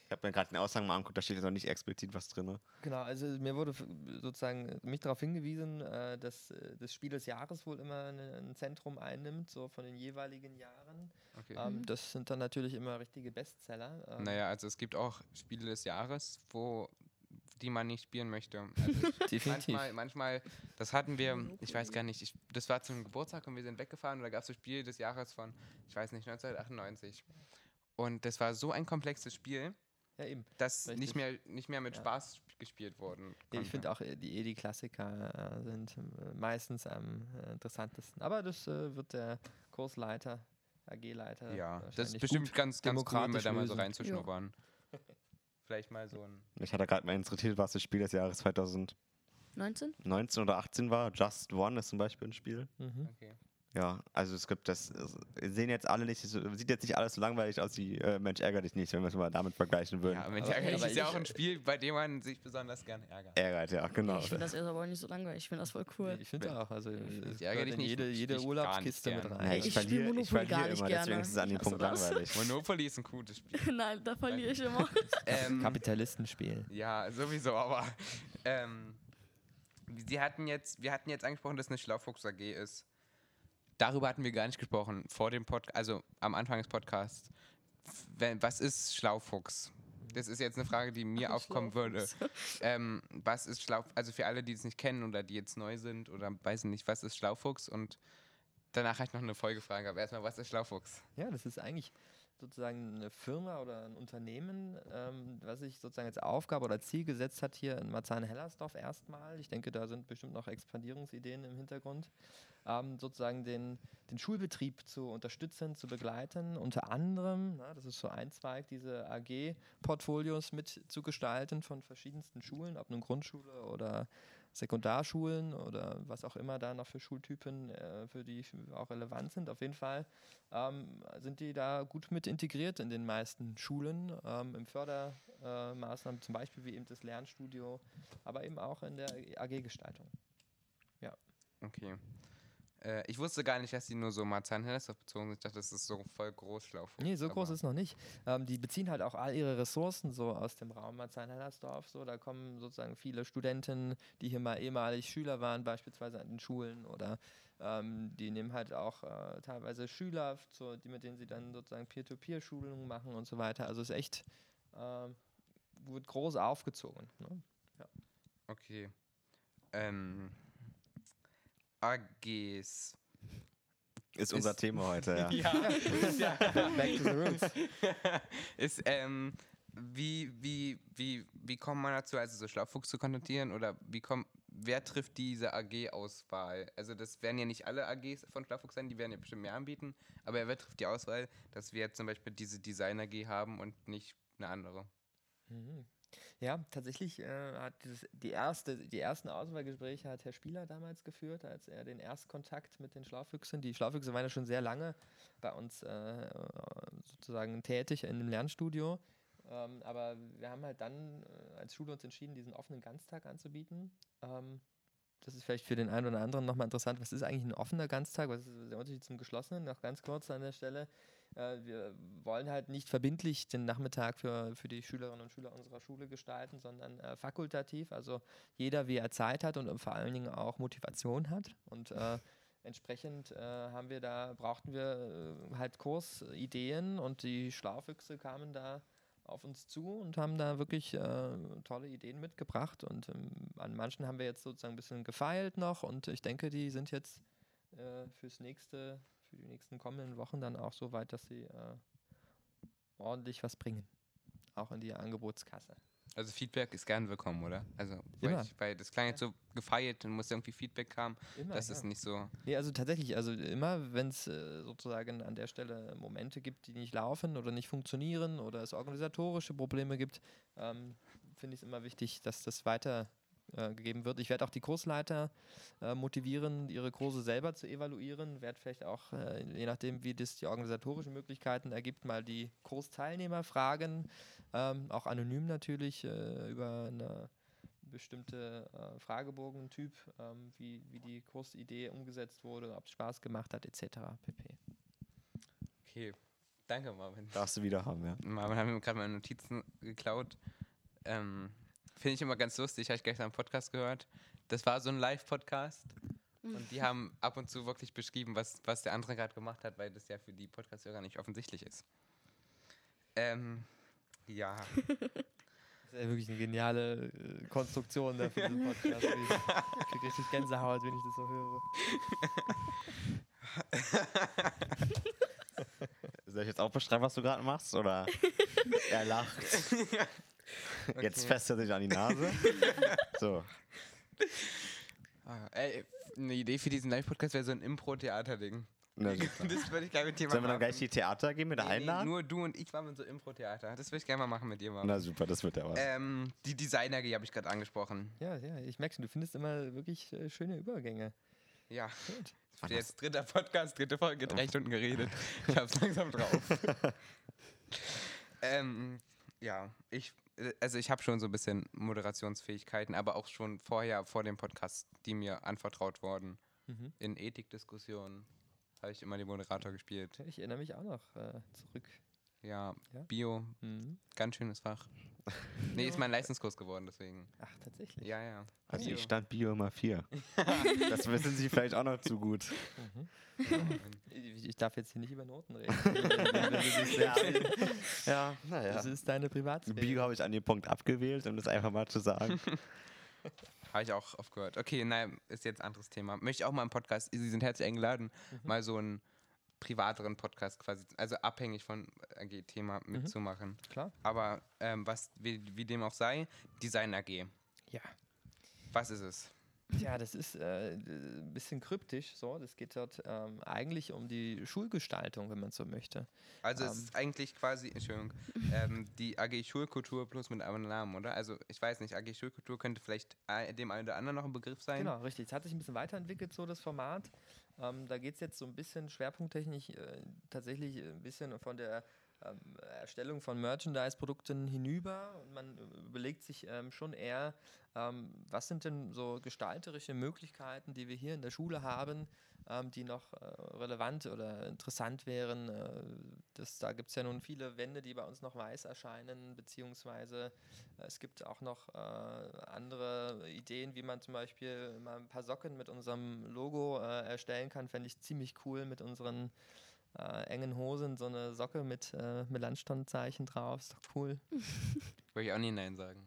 Speaker 2: ich habe mir gerade den Aushang mal angeguckt, da steht jetzt noch nicht explizit was drin.
Speaker 5: Genau, also mir wurde sozusagen äh, mich darauf hingewiesen, äh, dass äh, das Spiel des Jahres wohl immer ein Zentrum einnimmt, so von den jeweiligen Jahren.
Speaker 1: Okay.
Speaker 5: Ähm, das sind dann natürlich immer richtige Bestseller. Ähm,
Speaker 1: Naja, also es gibt auch Spiele des Jahres, wo die man nicht spielen möchte. Also
Speaker 5: definitiv.
Speaker 1: manchmal, manchmal, das hatten wir, ich weiß gar nicht, ich, das war zum Geburtstag und wir sind weggefahren und da gab es so Spiel des Jahres von, ich weiß nicht, 1998. Und das war so ein komplexes Spiel,
Speaker 5: Ja, eben.
Speaker 1: das
Speaker 5: Richtig.
Speaker 1: nicht mehr, nicht mehr mit
Speaker 5: Ja.
Speaker 1: Spaß sp- gespielt worden.
Speaker 5: Ja, Ich finde auch, äh, die, eh die Klassiker äh, sind äh, meistens am äh, interessantesten. Aber das äh, wird der Kursleiter, AG-Leiter.
Speaker 1: Ja, das ist bestimmt
Speaker 5: gut
Speaker 1: ganz, ganz cool, da mal so reinzuschnuppern. Vielleicht mal so ein.
Speaker 2: Ich hatte gerade mal interessiert, was das Spiel des Jahres 2019
Speaker 4: 19?
Speaker 2: oder 18 war. Just One ist zum Beispiel ein Spiel.
Speaker 5: Mhm.
Speaker 1: Okay.
Speaker 2: Ja, also es gibt das, sehen jetzt alle nicht, sieht jetzt nicht alles so langweilig aus wie äh, Mensch ärger dich nicht, wenn wir es mal damit vergleichen würden.
Speaker 1: Ja, Mensch,
Speaker 5: Aber-
Speaker 1: ärgerlich
Speaker 5: aber
Speaker 1: ist ja
Speaker 5: ich-
Speaker 1: auch ein Spiel, bei dem man sich besonders gerne ärgert.
Speaker 2: Ärgert, ja, genau.
Speaker 4: Ich finde das aber auch nicht so langweilig. Ich finde das voll cool.
Speaker 5: Ich finde auch, also es
Speaker 1: ärgere dich nicht,
Speaker 5: jede, jede
Speaker 1: ich gar
Speaker 5: Urlaubskiste mit rein.
Speaker 2: Ja, ich,
Speaker 4: Ich spiel
Speaker 2: verliere, ich
Speaker 4: Monopoly gar
Speaker 2: verliere
Speaker 4: nicht
Speaker 2: immer,
Speaker 4: gerne.
Speaker 2: deswegen ist es an dem Punkt
Speaker 4: das?
Speaker 2: langweilig.
Speaker 1: Monopoly ist ein gutes Spiel.
Speaker 4: Nein, da verliere ich immer.
Speaker 1: ähm,
Speaker 5: Kapitalistenspiel.
Speaker 1: ja, sowieso, aber ähm, Sie hatten jetzt, wir hatten jetzt angesprochen, dass es eine Schlaufuchs AG ist. Darüber hatten wir gar nicht gesprochen vor dem Podcast, also am Anfang des Podcasts. wenn, was ist Schlaufuchs? Das ist jetzt eine Frage, die mir aufkommen würde. Ähm, was ist Schlau, also für alle, die es nicht kennen oder die jetzt neu sind oder weiß nicht, was ist Schlaufuchs? Und danach habe ich noch eine Folgefrage. Aber erstmal, was ist Schlaufuchs?
Speaker 5: Ja, das ist eigentlich sozusagen eine Firma oder ein Unternehmen, ähm, was sich sozusagen als Aufgabe oder Ziel gesetzt hat, hier in Marzahn-Hellersdorf erstmal. Ich denke, da sind bestimmt noch Expandierungsideen im Hintergrund, ähm, sozusagen den, den Schulbetrieb zu unterstützen, zu begleiten. Unter anderem, na, das ist so ein Zweig, diese AG-Portfolios mit zu gestalten von verschiedensten Schulen, ob nun Grundschule oder Sekundarschulen oder was auch immer da noch für Schultypen äh, für die auch relevant sind. Auf jeden Fall ähm, sind die da gut mit integriert in den meisten Schulen, ähm, im Fördermaßnahmen, zum Beispiel wie eben das Lernstudio, aber eben auch in der AG-Gestaltung. Ja.
Speaker 1: Okay. Äh, ich wusste gar nicht, dass die nur so Marzahn-Hellersdorf bezogen sind. Ich dachte, das ist so voll groß Schlaufuchs.
Speaker 5: Nee, so groß ist es noch nicht. Ähm, die beziehen halt auch all ihre Ressourcen so aus dem Raum Marzahn-Hellersdorf. So, da kommen sozusagen viele Studenten, die hier mal ehemalig Schüler waren, beispielsweise an den Schulen oder ähm, die nehmen halt auch äh, teilweise Schüler, so, die, mit denen sie dann sozusagen Peer-to-Peer-Schulungen machen und so weiter. Also es ist echt, ähm, wird groß aufgezogen. Ne?
Speaker 1: Okay. Ähm, AGs.
Speaker 2: Ist unser
Speaker 1: Ist-
Speaker 2: Thema heute, ja.
Speaker 1: ja.
Speaker 5: Back to the roots.
Speaker 1: ist, ähm, wie, wie, wie, wie kommt man dazu, also so Schlaufuchs zu kontaktieren oder wie kommt, wer trifft diese AG-Auswahl? Also das werden ja nicht alle AGs von Schlaufuchs sein, die werden ja bestimmt mehr anbieten, aber wer trifft die Auswahl, dass wir jetzt zum Beispiel diese Design-AG haben und nicht eine andere?
Speaker 5: Mhm. Ja, tatsächlich äh, hat dieses, die, erste, die ersten Auswahlgespräche hat Herr Spieler damals geführt, als er den Erstkontakt mit den Schlaufüchsen. Die Schlaufüchse waren ja schon sehr lange bei uns äh, sozusagen tätig in dem Lernstudio. Ähm, aber wir haben halt dann äh, als Schule uns entschieden, diesen offenen Ganztag anzubieten. Ähm, das ist vielleicht für den einen oder anderen nochmal interessant. Was ist eigentlich ein offener Ganztag? Was ist der Unterschied zum geschlossenen? Noch ganz kurz an der Stelle. Äh, wir wollen halt nicht verbindlich den Nachmittag für, für die Schülerinnen und Schüler unserer Schule gestalten, sondern äh, fakultativ. Also jeder, wie er Zeit hat und vor allen Dingen auch Motivation hat. Und äh, entsprechend äh, haben wir da, brauchten wir äh, halt Kursideen und die Schlaufüchse kamen da auf uns zu und haben da wirklich äh, tolle Ideen mitgebracht. Und ähm, an manchen haben wir jetzt sozusagen ein bisschen gefeilt noch und ich denke, die sind jetzt äh, fürs nächste, für die nächsten kommenden Wochen dann auch so weit, dass sie äh, ordentlich was bringen. Auch in die Angebotskasse.
Speaker 1: Also Feedback ist gern willkommen, oder? Also, weil, ich, weil das klang jetzt so gefeiert und muss irgendwie Feedback haben.
Speaker 5: Immer,
Speaker 1: das
Speaker 5: ja.
Speaker 1: ist nicht so.
Speaker 5: Nee, also tatsächlich, also immer, wenn es äh, sozusagen an der Stelle Momente gibt, die nicht laufen oder nicht funktionieren oder es organisatorische Probleme gibt, ähm, finde ich es immer wichtig, dass das weiter äh, gegeben wird. Ich werde auch die Kursleiter äh, motivieren, ihre Kurse selber zu evaluieren, werde vielleicht auch, äh, je nachdem, wie das die organisatorischen Möglichkeiten ergibt, mal die Kursteilnehmer fragen, ähm, auch anonym natürlich, äh, über eine bestimmte äh, Fragebogen-Typ, ähm, wie, wie die Kursidee umgesetzt wurde, ob es Spaß gemacht hat, etc. pp.
Speaker 1: Okay. Danke, Marvin.
Speaker 2: Darfst du wieder haben, ja.
Speaker 1: Marvin hat mir gerade meine Notizen geklaut. Ähm, Finde ich immer ganz lustig, habe ich gestern im Podcast gehört. Das war so ein Live-Podcast. Und die haben ab und zu wirklich beschrieben, was, was der andere gerade gemacht hat, weil das ja für die Podcast-Hörer nicht offensichtlich ist. Ähm, ja.
Speaker 5: Das ist ja wirklich eine geniale äh, Konstruktion da für diesen Podcast. Ich kriege richtig Gänsehaut, wenn ich das so höre.
Speaker 2: Soll ich jetzt auch beschreiben, was du gerade machst? Oder er lacht. Jetzt
Speaker 1: Okay.
Speaker 2: fässt er sich an die Nase. So.
Speaker 1: Ah, ey, eine Idee für diesen Live-Podcast wäre so ein Impro-Theater-Ding.
Speaker 2: Na.
Speaker 1: Das würde ich gerne mit dir
Speaker 2: Sollen wir dann gleich die Theater gehen mit
Speaker 1: Nee, nee,
Speaker 2: einladen?
Speaker 1: nur du und ich waren mit so Impro-Theater. Das würde ich gerne mal machen mit dir, Marvin.
Speaker 2: Na super, das wird ja was.
Speaker 1: Ähm, die Designer-G habe ich gerade angesprochen.
Speaker 5: Ja, ja, ich merke schon, du findest immer wirklich äh, schöne Übergänge.
Speaker 1: Ja.
Speaker 5: Gut.
Speaker 1: Jetzt dritter Podcast, dritte Folge, drei Stunden geredet. Ich hab's langsam drauf. ähm, ja, ich, also ich habe schon so ein bisschen Moderationsfähigkeiten, aber auch schon vorher, vor dem Podcast, die mir anvertraut wurden.
Speaker 5: Mhm.
Speaker 1: In Ethikdiskussionen habe ich immer den Moderator gespielt.
Speaker 5: Ich erinnere mich auch noch äh, zurück.
Speaker 1: Ja,
Speaker 5: Ja.
Speaker 1: Bio,
Speaker 5: Mhm.
Speaker 1: ganz schönes Fach. Nee, ist mein Leistungskurs geworden, deswegen.
Speaker 5: Ach, tatsächlich.
Speaker 1: Ja, ja.
Speaker 2: Also
Speaker 1: Bio.
Speaker 2: ich stand Bio immer 4. das wissen Sie vielleicht auch noch zu gut.
Speaker 5: Ich, ich darf jetzt hier nicht über Noten reden.
Speaker 2: Ja, naja.
Speaker 5: Das ist deine Privatsphäre.
Speaker 2: Bio habe ich an dem Punkt abgewählt, um das einfach mal zu sagen.
Speaker 1: Habe ich auch oft gehört. Okay, nein, ist jetzt ein anderes Thema. Möchte ich auch mal im Podcast, Sie sind herzlich eingeladen, mal so einen privateren Podcast quasi, also abhängig von AG-Thema mitzumachen.
Speaker 5: Klar.
Speaker 1: Aber ähm, was, wie, wie dem auch sei, Design AG.
Speaker 5: Ja.
Speaker 1: Was ist es?
Speaker 5: Ja, das ist äh, ein bisschen kryptisch. So, das geht dort ähm, eigentlich um die Schulgestaltung, wenn man so möchte.
Speaker 1: Also es
Speaker 5: Ähm.
Speaker 1: ist eigentlich quasi, Entschuldigung, ähm, die AG Schulkultur plus mit einem Namen, oder? Also ich weiß nicht, AG Schulkultur könnte vielleicht äh, dem einen oder anderen noch ein Begriff sein.
Speaker 5: Genau, richtig. Es hat sich ein bisschen weiterentwickelt, so das Format. Ähm, da geht es jetzt so ein bisschen schwerpunkttechnisch äh, tatsächlich ein bisschen von der ähm, Erstellung von Merchandise-Produkten hinüber und man überlegt sich ähm, schon eher, ähm, was sind denn so gestalterische Möglichkeiten, die wir hier in der Schule haben, ähm, die noch äh, relevant oder interessant wären. Äh, das, da gibt es ja nun viele Wände, die bei uns noch weiß erscheinen, beziehungsweise äh, es gibt auch noch äh, andere Ideen, wie man zum Beispiel mal ein paar Socken mit unserem Logo äh, erstellen kann, fände ich ziemlich cool mit unseren äh, engen Hosen, so eine Socke mit äh, Melanchthon-Zeichen drauf, ist doch cool.
Speaker 1: Würde ich auch nie Nein sagen.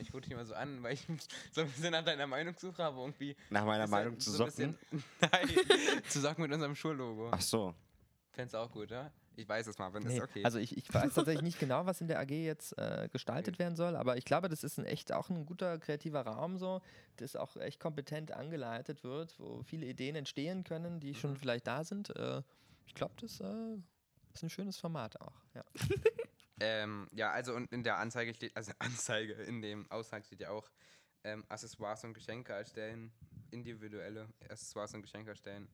Speaker 1: Ich gucke dich immer so an, weil ich so ein bisschen nach deiner Meinung suche, aber irgendwie.
Speaker 2: Nach meiner
Speaker 1: ist halt
Speaker 2: Meinung zu
Speaker 1: so
Speaker 2: Socken.
Speaker 1: bisschen- Nein, zu Socken mit unserem Schullogo.
Speaker 2: Ach so.
Speaker 1: Fändest du auch gut, oder? Ich weiß es mal, wenn
Speaker 5: Nee,
Speaker 1: ist okay.
Speaker 5: Also ich, ich weiß tatsächlich nicht genau, was in der AG jetzt äh, gestaltet werden soll, aber ich glaube, das ist ein echt auch ein guter kreativer Raum so, das auch echt kompetent angeleitet wird, wo viele Ideen entstehen können, die schon vielleicht da sind. Äh, ich glaube, das äh, ist ein schönes Format auch. Ja.
Speaker 1: Ähm, ja, also und in der Anzeige steht, also Anzeige, in dem Aushang steht ja auch ähm, Accessoires und Geschenke erstellen, individuelle Accessoires und Geschenke erstellen.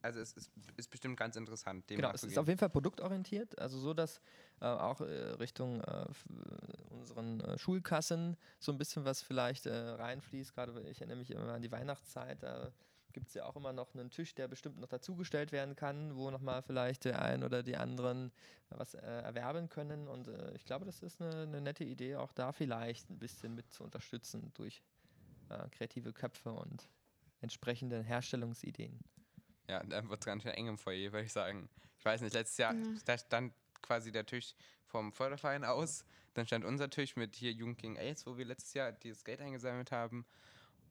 Speaker 1: Also es ist, ist bestimmt ganz interessant, dem
Speaker 5: Genau, es ist auf jeden Fall produktorientiert, also so, dass äh, auch äh, Richtung äh, äh, unseren äh, Schulkassen so ein bisschen was vielleicht äh, reinfließt. Gerade ich erinnere mich immer an die Weihnachtszeit, da gibt es ja auch immer noch einen Tisch, der bestimmt noch dazugestellt werden kann, wo nochmal vielleicht der ein oder die anderen was erwerben können. Und ich glaube, das ist eine, eine nette Idee, auch da vielleicht ein bisschen mit zu unterstützen durch kreative Köpfe und entsprechende Herstellungsideen.
Speaker 1: Ja, dann wird es ganz schön eng im Foyer, würde ich sagen. Ich weiß nicht, letztes Jahr,
Speaker 3: Ja.
Speaker 1: da stand quasi der Tisch vom Förderverein aus. Dann stand unser Tisch mit hier Jugend gegen AIDS, wo wir letztes Jahr dieses Geld eingesammelt haben.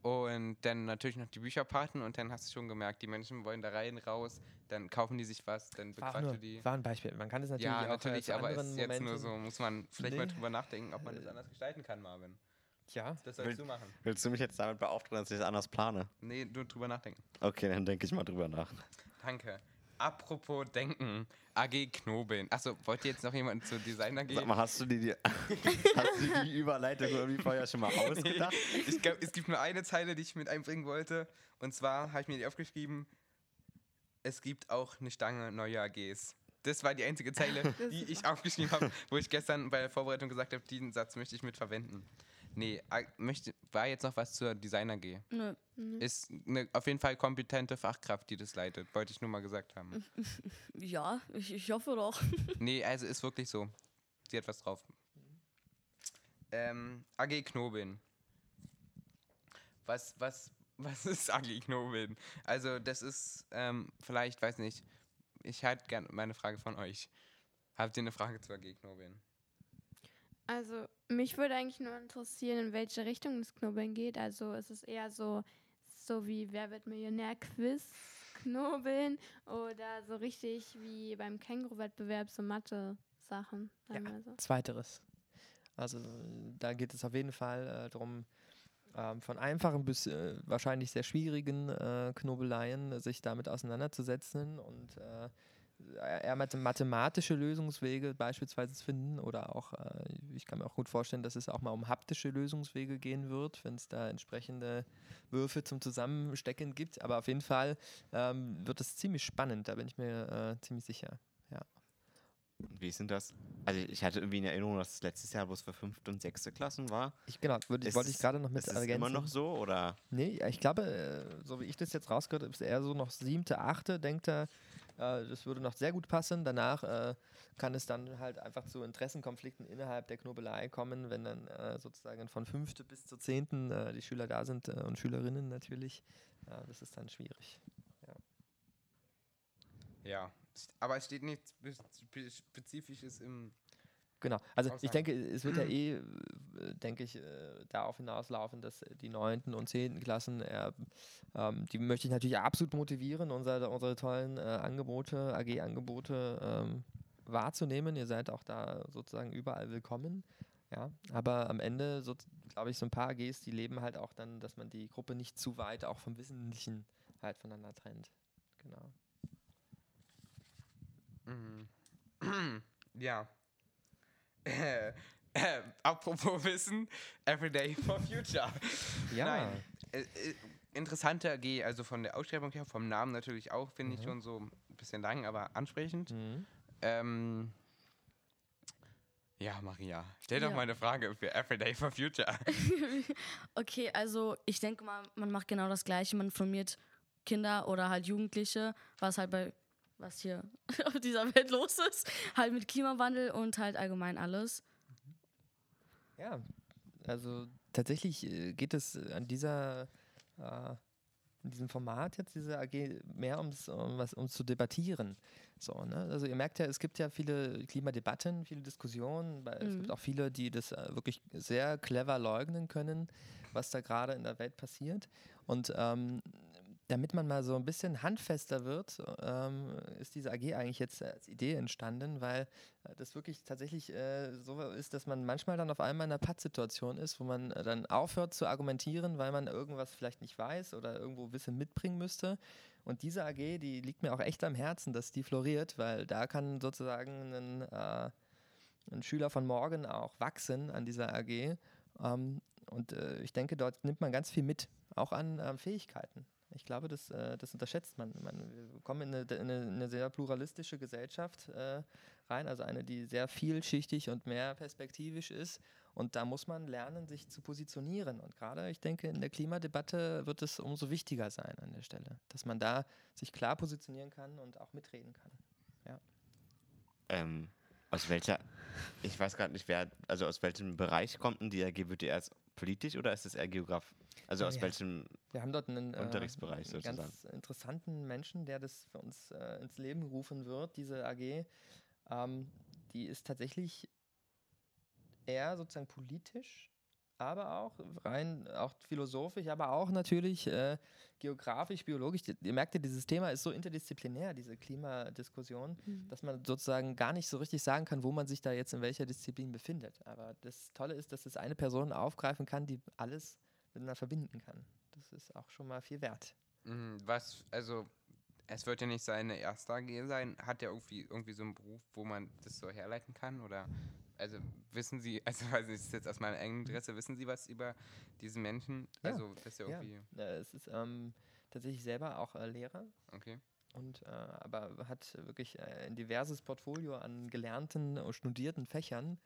Speaker 1: Und dann natürlich noch die Bücherpaten und dann hast du schon gemerkt, die Menschen wollen da rein, raus, dann kaufen die sich was, dann
Speaker 5: War, auch
Speaker 1: bequatscht
Speaker 5: nur,
Speaker 1: die.
Speaker 5: war ein Beispiel. Man kann das natürlich
Speaker 1: ja,
Speaker 5: auch äh,
Speaker 1: natürlich, aber ist jetzt nur so, muss man vielleicht mal
Speaker 5: Nee.
Speaker 1: drüber nachdenken, ob man das anders gestalten kann, Marvin.
Speaker 5: Ja,
Speaker 1: Das sollst du machen.
Speaker 2: Willst du mich jetzt damit beauftragen, dass ich das anders plane?
Speaker 1: Nee, nur drüber nachdenken.
Speaker 2: Okay, dann denke ich mal drüber nach.
Speaker 1: Danke. Apropos Denken, AG Knobeln. Achso, wollt ihr jetzt noch jemanden zu Designer gehen?
Speaker 2: Sag mal, hast du dir die, hast du die Überleitung irgendwie vorher schon mal ausgedacht?
Speaker 1: ich glaube, es gibt nur eine Zeile, die ich mit einbringen wollte. Und zwar habe ich mir die aufgeschrieben: Es gibt auch eine Stange neue AGs. Das war die einzige Zeile, die ich aufgeschrieben habe, wo ich gestern bei der Vorbereitung gesagt habe, diesen Satz möchte ich mit verwenden. Nee, möchte, war jetzt noch was zur Design AG.
Speaker 4: Nö.
Speaker 1: Ist eine auf jeden Fall kompetente Fachkraft, die das leitet. Wollte ich nur mal gesagt haben.
Speaker 4: Ja, ich, ich hoffe doch.
Speaker 1: Nee, also ist wirklich so. Sie hat was drauf. Ähm, AG Knobeln. Was, was, was ist AG Knobeln? Also, das ist, ähm, vielleicht, weiß nicht, ich hätte gerne meine Frage von euch. Habt ihr eine Frage zu AG Knobeln?
Speaker 3: Also, mich würde eigentlich nur interessieren, in welche Richtung das Knobeln geht. Also, ist es eher so, so wie Wer wird Millionär-Quiz knobeln oder so richtig wie beim Känguru-Wettbewerb so Mathe-Sachen. wir so.
Speaker 5: Zweiteres. Also da geht es auf jeden Fall äh, darum, ähm, von einfachen bis äh, wahrscheinlich sehr schwierigen äh, Knobeleien sich damit auseinanderzusetzen und äh, eher mathe- mathematische Lösungswege beispielsweise zu finden oder auch, äh, ich kann mir auch gut vorstellen, dass es auch mal um haptische Lösungswege gehen wird, wenn es da entsprechende Würfe zum Zusammenstecken gibt. Aber auf jeden Fall ähm, wird es ziemlich spannend, da bin ich mir äh, ziemlich sicher.
Speaker 2: Wie ist denn das? Also ich hatte irgendwie in Erinnerung, dass es letztes Jahr bloß für fünfte und sechste Klassen war.
Speaker 5: Ich, genau, würde,
Speaker 2: Ist
Speaker 5: wollte ich gerade noch mit
Speaker 2: Ist
Speaker 5: ergänzen.
Speaker 2: immer noch so oder?
Speaker 5: Nee, ja, ich glaube, äh, so wie ich das jetzt rausgehört habe, ist eher so noch siebte, achte, denkt er, äh, das würde noch sehr gut passen. Danach äh, kann es dann halt einfach zu Interessenkonflikten innerhalb der Knobelei kommen, wenn dann äh, sozusagen von fünfte bis zur zehnten äh, die Schüler da sind äh, und Schülerinnen natürlich. Ja, das ist dann schwierig.
Speaker 1: Ja. Aber es steht nichts spe spe Spezifisches im.
Speaker 5: Genau, also ich denke, es wird ja eh, äh, denke ich, äh, darauf hinauslaufen, dass die neunten und zehnten Klassen, eher, ähm, die möchte ich natürlich absolut motivieren, unsere, unsere tollen äh, Angebote, AG-Angebote ähm, wahrzunehmen. Ihr seid auch da sozusagen überall willkommen. Ja, aber am Ende, so, glaube ich, so ein paar AGs, die leben halt auch dann, dass man die Gruppe nicht zu weit auch vom Wesentlichen halt voneinander trennt. Genau.
Speaker 1: Mhm. ja. Äh, äh, apropos Wissen, Everyday for Future.
Speaker 5: Ja,
Speaker 1: Nein. Äh, äh, interessante AG, also von der Ausschreibung her, vom Namen natürlich auch, finde ich
Speaker 5: Mhm.
Speaker 1: schon so ein bisschen lang, aber ansprechend.
Speaker 5: Mhm.
Speaker 1: Ähm, ja, Maria, stell doch
Speaker 4: Ja.
Speaker 1: mal eine Frage für Everyday for Future.
Speaker 4: Okay, also ich denke mal, man macht genau das Gleiche. Man informiert Kinder oder halt Jugendliche, was halt bei, was hier auf dieser Welt los ist, halt mit Klimawandel und halt allgemein alles.
Speaker 5: Ja, also tatsächlich äh, geht es äh, an dieser, äh, in diesem Format jetzt, diese AG, mehr ums, um was, ums zu debattieren. So, ne? Also ihr merkt ja, es gibt ja viele Klimadebatten, viele Diskussionen, weil es
Speaker 4: Mhm.
Speaker 5: gibt auch viele, die das äh, wirklich sehr clever leugnen können, was da gerade in der Welt passiert. Und ähm, damit man mal so ein bisschen handfester wird, ähm, ist diese AG eigentlich jetzt als Idee entstanden, weil äh, das wirklich tatsächlich äh, so ist, dass man manchmal dann auf einmal in einer Pattsituation ist, wo man äh, dann aufhört zu argumentieren, weil man irgendwas vielleicht nicht weiß oder irgendwo Wissen mitbringen müsste. Und diese AG, die liegt mir auch echt am Herzen, dass die floriert, weil da kann sozusagen ein, äh, ein Schüler von morgen auch wachsen an dieser AG. Ähm, und äh, ich denke, dort nimmt man ganz viel mit, auch an ähm, Fähigkeiten. Ich glaube, das, äh, das unterschätzt man. man. Wir kommen in eine, in eine, in eine sehr pluralistische Gesellschaft äh, rein, also eine, die sehr vielschichtig und mehr perspektivisch ist. Und da muss man lernen, sich zu positionieren. Und gerade, ich denke, in der Klimadebatte wird es umso wichtiger sein an der Stelle, dass man da sich klar positionieren kann und auch mitreden kann.
Speaker 2: Ähm, aus welcher, ich weiß gerade nicht, wer, also aus welchem Bereich kommt denn die AG? Politisch oder ist es eher Geograf? Also aus
Speaker 5: Ja.
Speaker 2: welchem,
Speaker 5: Wir haben dort einen, äh,
Speaker 2: Unterrichtsbereich
Speaker 5: einen ganz interessanten Menschen, der das für uns äh, ins Leben rufen wird, diese AG. Ähm, die ist tatsächlich eher sozusagen politisch, aber auch rein auch philosophisch, aber auch natürlich äh, geografisch, biologisch. Die- Ihr merkt ja, dieses Thema ist so interdisziplinär, diese Klimadiskussion, dass man sozusagen gar nicht so richtig sagen kann, wo man sich da jetzt in welcher Disziplin befindet. Aber das Tolle ist, dass es eine Person aufgreifen kann, die alles miteinander verbinden kann. Das ist auch schon mal viel wert.
Speaker 1: Mhm, Was, also, es wird ja nicht seine erste AG sein. Hat er irgendwie, irgendwie so einen Beruf, wo man das so herleiten kann? Oder, also, wissen Sie, also, weiß nicht, ist jetzt aus meiner engen Interesse, wissen Sie was über diese Menschen?
Speaker 5: Ja,
Speaker 1: Also, das ist ja
Speaker 5: Ja,
Speaker 1: irgendwie,
Speaker 5: äh, es ist ähm, tatsächlich selber auch äh, Lehrer
Speaker 1: okay.
Speaker 5: und äh, aber hat wirklich äh, ein diverses Portfolio an gelernten und studierten Fächern.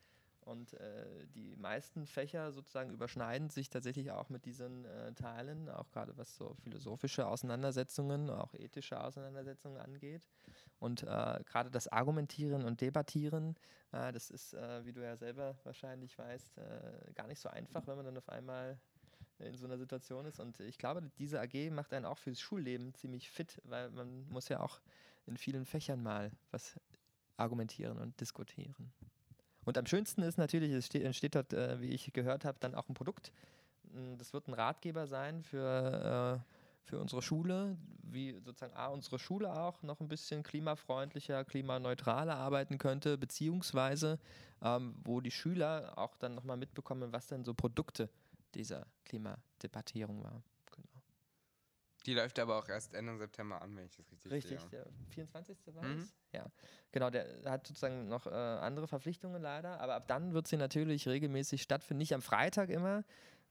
Speaker 5: Und äh, die meisten Fächer sozusagen überschneiden sich tatsächlich auch mit diesen äh, Teilen, auch gerade was so philosophische Auseinandersetzungen, auch ethische Auseinandersetzungen angeht. Und äh, gerade das Argumentieren und Debattieren, äh, das ist, äh, wie du ja selber wahrscheinlich weißt, äh, gar nicht so einfach, wenn man dann auf einmal in so einer Situation ist. Und ich glaube, diese AG macht einen auch fürs Schulleben ziemlich fit, weil man muss ja auch in vielen Fächern mal was argumentieren und diskutieren. Und am schönsten ist natürlich, es steht, entsteht dort, äh, wie ich gehört habe, dann auch ein Produkt. Mm, Das wird ein Ratgeber sein für, äh, für unsere Schule, wie sozusagen A, unsere Schule auch noch ein bisschen klimafreundlicher, klimaneutraler arbeiten könnte, beziehungsweise ähm, wo die Schüler auch dann nochmal mitbekommen, was denn so Produkte dieser Klimadebattierung war. Genau.
Speaker 1: Die läuft aber auch erst Ende September an, wenn ich das richtig,
Speaker 5: Richtig,
Speaker 1: sehe.
Speaker 5: der 24. war
Speaker 1: Mhm.
Speaker 5: es? Ja. Genau, der hat sozusagen noch äh, andere Verpflichtungen leider, aber ab dann wird sie natürlich regelmäßig stattfinden. Nicht am Freitag immer,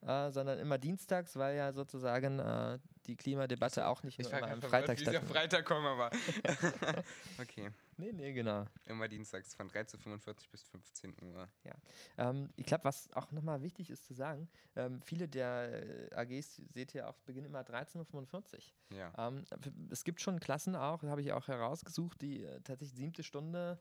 Speaker 5: äh, sondern immer dienstags, weil ja sozusagen äh, die Klimadebatte auch nicht
Speaker 1: Ich
Speaker 5: nur immer am Freitag stattfindet.
Speaker 1: Freitag kommen, aber. okay.
Speaker 5: Nee, nee, genau.
Speaker 1: Immer dienstags von 13.45 bis 15 Uhr.
Speaker 5: Ähm, ich glaube, was auch nochmal wichtig ist zu sagen, ähm, viele der äh, AGs, seht ihr auch, beginnen immer 13.45 Uhr.
Speaker 1: Ja.
Speaker 5: Ähm, es gibt schon Klassen auch, habe ich auch herausgesucht, die äh, tatsächlich siebte Stunde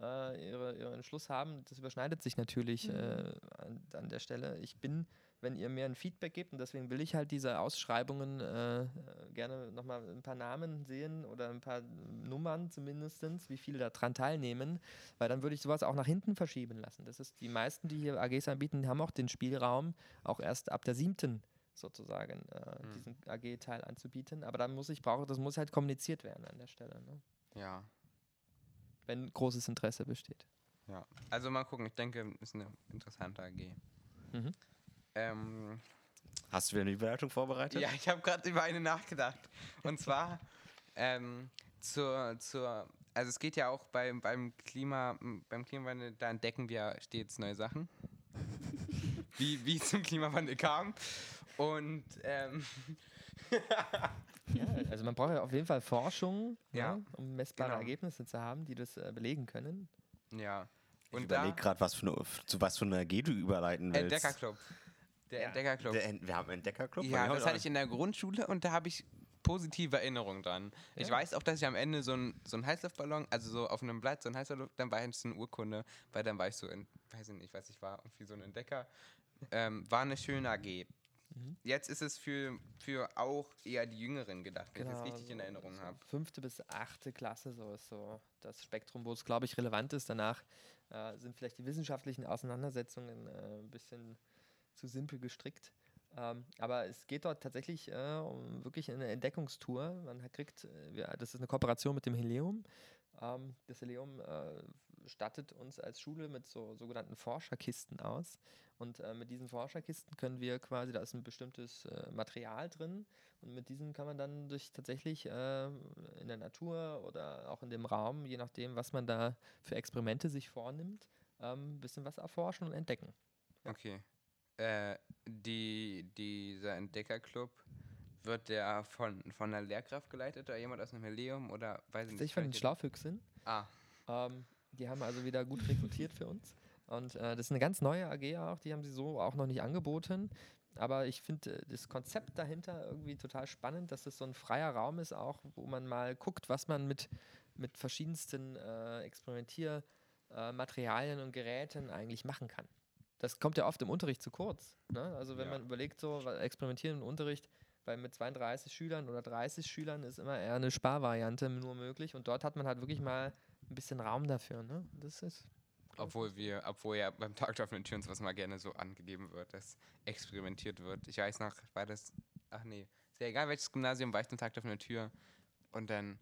Speaker 5: äh, ihre, ihren Entschluss haben. Das überschneidet sich natürlich
Speaker 3: Mhm.
Speaker 5: äh, an, an der Stelle. Ich bin, wenn ihr mir ein Feedback gebt, und deswegen will ich halt diese Ausschreibungen äh, gerne nochmal ein paar Namen sehen oder ein paar Nummern zumindest, wie viele da dran teilnehmen, weil dann würde ich sowas auch nach hinten verschieben lassen. Das ist die meisten, die hier AGs anbieten, haben auch den Spielraum, auch erst ab der siebten sozusagen äh,
Speaker 1: Hm.
Speaker 5: diesen AG-Teil anzubieten. Aber dann muss ich brauche, das muss halt kommuniziert werden an der Stelle, ne?
Speaker 1: Ja.
Speaker 5: wenn großes Interesse besteht.
Speaker 1: Ja. Also mal gucken, ich denke, ist eine interessante AG.
Speaker 5: Mhm.
Speaker 1: Ähm,
Speaker 2: Hast du wieder eine Überleitung vorbereitet?
Speaker 1: ja, ich habe gerade über eine nachgedacht. Und zwar ähm, zur, zur, also es geht ja auch beim, beim Klima, beim Klimawandel, da entdecken wir stets neue Sachen. wie, wie es zum Klimawandel kam. Und ähm,
Speaker 5: Ja, also man braucht ja auf jeden Fall Forschung,
Speaker 1: Ja,
Speaker 5: ne, um messbare
Speaker 1: genau.
Speaker 5: Ergebnisse zu haben, die das äh, belegen können.
Speaker 1: ja.
Speaker 2: Ich
Speaker 1: Und da
Speaker 2: überlege gerade, was für eine, zu was für eine AG du überleiten willst.
Speaker 1: Entdeckerclub. Der
Speaker 5: Ja,
Speaker 1: Entdeckerclub.
Speaker 2: Der En wir haben einen Entdeckerclub.
Speaker 1: Ja, das hatte ich in der Grundschule und da habe ich positive Erinnerungen dran. Ich
Speaker 5: Ja.
Speaker 1: weiß auch, dass ich am Ende so ein, so ein Heißluftballon, also so auf einem Blatt, so ein Heißluftballon, dann war es eine Urkunde, weil dann war ich so, in, weiß ich nicht, was ich war, irgendwie so ein Entdecker. Ähm, war eine schöne AG.
Speaker 5: Mhm.
Speaker 1: Jetzt ist es für, für auch eher die Jüngeren gedacht, wenn ich das richtig in Erinnerung
Speaker 5: so
Speaker 1: habe.
Speaker 5: Fünfte bis achte Klasse, so ist so das Spektrum, wo es, glaube ich, relevant ist. Danach äh, sind vielleicht die wissenschaftlichen Auseinandersetzungen äh, ein bisschen zu simpel gestrickt. Ähm, aber es geht dort tatsächlich äh, um wirklich eine Entdeckungstour. Man kriegt, äh, das ist eine Kooperation mit dem Helium. Ähm, das Helium äh, stattet uns als Schule mit so sogenannten Forscherkisten aus. Und äh, mit diesen Forscherkisten können wir quasi, da ist ein bestimmtes äh, Material drin. Und mit diesen kann man dann durch tatsächlich äh, in der Natur oder auch in dem Raum, je nachdem, was man da für Experimente sich vornimmt, ähm, ein bisschen was erforschen und entdecken.
Speaker 1: Okay. Äh, die, dieser Entdeckerclub, wird der von, von einer Lehrkraft geleitet oder jemand aus einem Helium oder weiß ich nicht?
Speaker 5: Tatsächlich von den Schlaufüchsen.
Speaker 1: Ah,
Speaker 5: Ähm, die haben also wieder gut rekrutiert für uns. Und äh, das ist eine ganz neue AG auch, die haben sie so auch noch nicht angeboten. Aber ich finde äh, das Konzept dahinter irgendwie total spannend, dass das so ein freier Raum ist, auch wo man mal guckt, was man mit, mit verschiedensten äh, Experimentiermaterialien und Geräten eigentlich machen kann. Das kommt ja oft im Unterricht zu kurz. Ne? Also wenn
Speaker 1: Ja.
Speaker 5: man überlegt, so experimentieren im Unterricht, weil mit 32 Schülern oder 30 Schülern ist immer eher eine Sparvariante nur möglich. Und dort hat man halt wirklich mal ein bisschen Raum dafür. Ne? Das ist.
Speaker 1: obwohl wir, obwohl ja beim Tag der offenen Türen sowas mal gerne so angegeben wird, dass experimentiert wird. Ich weiß noch, war das, ach nee, ist ja egal, welches Gymnasium war ich zum Tag der offenen Tür und dann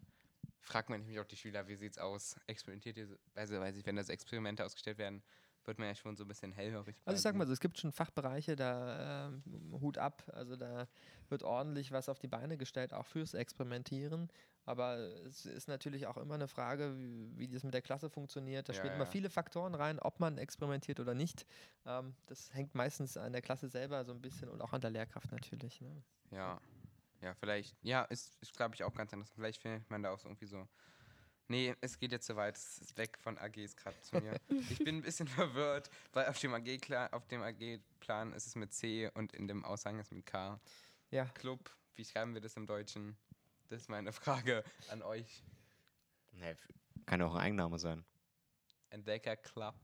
Speaker 1: fragt man nämlich auch die Schüler, wie sieht's aus? Experimentiert ihr, so- also weiß ich, wenn da so Experimente ausgestellt werden, wird man ja schon so ein bisschen hellhörig.
Speaker 5: Also ich sag mal so, es gibt schon Fachbereiche, da ähm, Hut ab, also da wird ordentlich was auf die Beine gestellt, auch fürs Experimentieren. Aber es ist natürlich auch immer eine Frage, wie, wie das mit der Klasse funktioniert. Da
Speaker 1: Ja,
Speaker 5: spielen immer
Speaker 1: ja.
Speaker 5: viele Faktoren rein, ob man experimentiert oder nicht. Ähm, das hängt meistens an der Klasse selber so ein bisschen und auch an der Lehrkraft natürlich. Ne?
Speaker 1: Ja, ja, vielleicht, ja, ist, ist glaube ich auch ganz interessant. Vielleicht findet man da auch so irgendwie so. Nee, es geht jetzt zu weit. Es ist weg von AGs gerade zu mir. ich bin ein bisschen verwirrt, weil auf dem AG AG-Plan ist es mit C und in dem Aushang ist es mit K.
Speaker 5: Ja.
Speaker 1: Club, wie schreiben wir das im Deutschen? Das ist meine Frage an euch.
Speaker 2: Nee, kann ja auch ein Eigenname sein.
Speaker 1: Entdecker Club.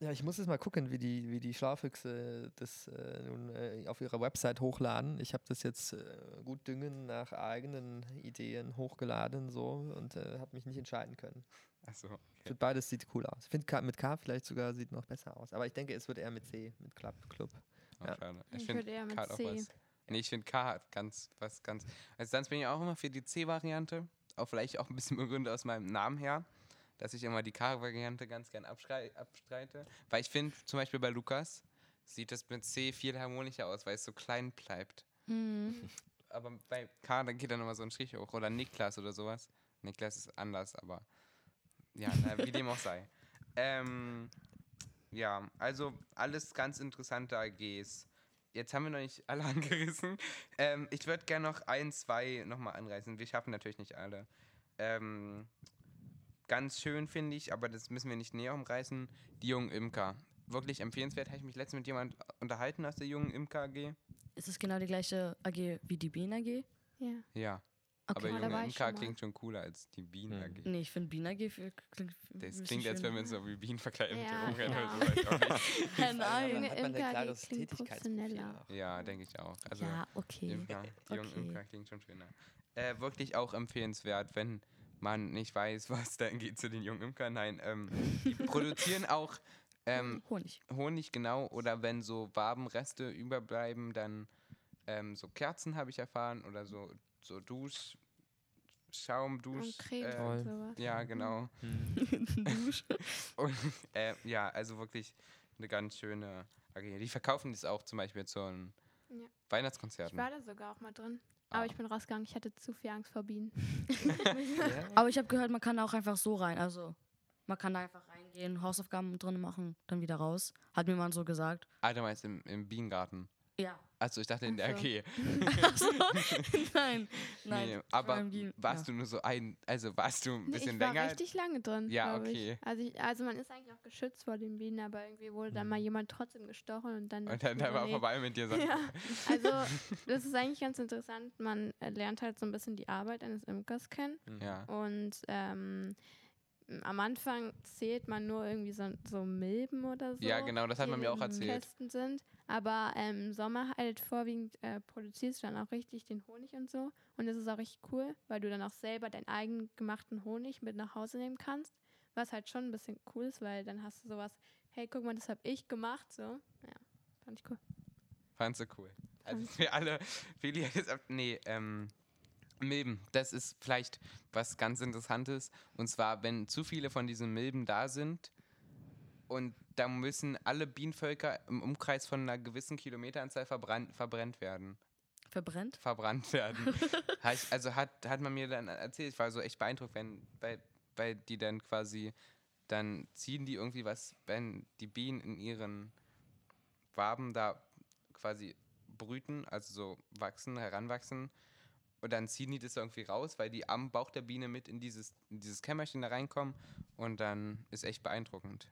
Speaker 5: Ja, ich muss jetzt mal gucken, wie die, wie die Schlaufüchse das äh, nun äh, auf ihrer Website hochladen. Ich habe das jetzt äh, gut düngen nach eigenen Ideen hochgeladen so und äh, habe mich nicht entscheiden können.
Speaker 1: Achso,
Speaker 5: Ich find Beides sieht cool aus. Ich finde mit K vielleicht sogar sieht noch besser aus. Aber ich denke, es wird eher mit C, mit Club. Club.
Speaker 1: oh,
Speaker 5: Ja.
Speaker 1: schade.
Speaker 3: Ich
Speaker 1: find
Speaker 3: würde eher mit
Speaker 1: K hat auch
Speaker 3: C.
Speaker 1: was. Nee, ich finde K hat ganz, was ganz. Also sonst bin ich auch immer für die C-Variante. Auch vielleicht auch ein bisschen begründet aus meinem Namen her, dass ich immer die K-Variante ganz gern abstreite. Weil ich finde, zum Beispiel bei Lukas sieht das mit C viel harmonischer aus, weil es so klein bleibt.
Speaker 3: Mhm.
Speaker 1: Aber bei K, da geht dann immer so ein Strich hoch. Oder Niklas oder sowas. Niklas ist anders, aber ja, na, wie dem auch sei. Ähm, ja, also alles ganz interessante AGs. jetzt haben wir noch nicht alle angerissen. Ähm, ich würde gerne noch ein, zwei nochmal anreißen. Wir schaffen natürlich nicht alle. Ähm, ganz schön finde ich, aber das müssen wir nicht näher umreißen. Die jungen Imker. Wirklich empfehlenswert. Habe ich mich letztens mit jemand unterhalten aus der jungen Imker AG.
Speaker 4: Ist es genau die gleiche AG wie die Bienen AG?
Speaker 3: Ja.
Speaker 1: Ja.
Speaker 4: Okay.
Speaker 1: Aber
Speaker 3: Ja,
Speaker 1: junge Imker klingt schon cooler als die Bienen
Speaker 2: Hm.
Speaker 1: AG.
Speaker 4: Nee, ich finde Bienen AG für, klingt.
Speaker 1: Das klingt, als wenn wir uns so wie Bienen verkleiden. mit
Speaker 3: Ja,
Speaker 1: Jungen,
Speaker 3: genau.
Speaker 1: ich auch nicht.
Speaker 4: Hä, nein.
Speaker 3: Junge Imker, klingt professioneller.
Speaker 1: Ja, denke ich auch. Also
Speaker 4: ja, okay.
Speaker 1: Imker, die jungen. Imker klingt schon schöner. Äh, wirklich auch empfehlenswert, wenn man nicht weiß, was dann geht zu den jungen Imkern. Nein, ähm, die produzieren auch ähm,
Speaker 4: Honig.
Speaker 1: Honig, genau. Oder wenn so Wabenreste überbleiben, dann ähm, so Kerzen habe ich erfahren. Oder so, so Dusch, Schaum, Dusch.
Speaker 3: Und Creme
Speaker 1: äh,
Speaker 3: und sowas.
Speaker 1: ja, genau. Und äh, ja, also wirklich eine ganz schöne AG. Die verkaufen das auch zum Beispiel zu einem
Speaker 3: Ja. Ich
Speaker 1: Weihnachtskonzerten.
Speaker 3: war da sogar auch mal drin. Aber
Speaker 1: Ah.
Speaker 3: ich bin rausgegangen. Ich hatte zu viel Angst vor Bienen.
Speaker 5: Ja.
Speaker 4: Aber ich habe gehört, man kann auch einfach so rein. Also, man kann da einfach reingehen, Hausaufgaben drin machen, dann wieder raus. Hat mir mal so gesagt.
Speaker 1: Ah, du meinst im, im Bienengarten.
Speaker 4: Ja.
Speaker 1: Achso, ich dachte in der
Speaker 3: Ach so.
Speaker 1: AG.
Speaker 4: Achso. nein, nein.
Speaker 1: Nee, aber
Speaker 4: die-
Speaker 1: warst
Speaker 4: ja.
Speaker 1: du nur so ein, also warst du ein
Speaker 3: Nee,
Speaker 1: bisschen
Speaker 3: ich war
Speaker 1: länger?
Speaker 3: richtig lange drin.
Speaker 1: Ja, okay.
Speaker 3: Ich. Also, ich, also man ist eigentlich auch geschützt vor den Bienen, aber irgendwie wurde dann mal jemand trotzdem gestochen und dann.
Speaker 1: Und dann,
Speaker 3: ich
Speaker 1: dann
Speaker 3: so,
Speaker 1: war
Speaker 3: nee.
Speaker 1: vorbei mit dir. So.
Speaker 3: Ja, also das ist eigentlich ganz interessant. Man lernt halt so ein bisschen die Arbeit eines Imkers kennen.
Speaker 1: Ja.
Speaker 3: Und ähm, am Anfang zählt man nur irgendwie so, so Milben oder so.
Speaker 1: Ja, genau, das hat man mir auch erzählt.
Speaker 3: Kästen sind. Aber ähm, im Sommer halt vorwiegend äh, produzierst du dann auch richtig den Honig und so. Und das ist auch richtig cool, weil du dann auch selber deinen eigen gemachten Honig mit nach Hause nehmen kannst. Was halt schon ein bisschen cool ist, weil dann hast du sowas, hey, guck mal, das habe ich gemacht. So, ja, fand ich cool.
Speaker 1: Fandst du cool. Also
Speaker 3: Fand
Speaker 1: wir alle, Feli hat ab- nee, ähm, Milben, das ist vielleicht was ganz Interessantes. Und zwar, wenn zu viele von diesen Milben da sind und da müssen alle Bienenvölker im Umkreis von einer gewissen Kilometeranzahl verbrannt, verbrennt werden.
Speaker 4: Verbrennt?
Speaker 1: verbrannt werden. Also hat, hat man mir dann erzählt, ich war so echt beeindruckt, wenn, weil, weil die dann quasi, dann ziehen die irgendwie was, wenn die Bienen in ihren Waben da quasi brüten, also so wachsen, heranwachsen, und dann ziehen die das irgendwie raus, weil die am Bauch der Biene mit in dieses, in dieses Kämmerchen da reinkommen und dann ist echt beeindruckend.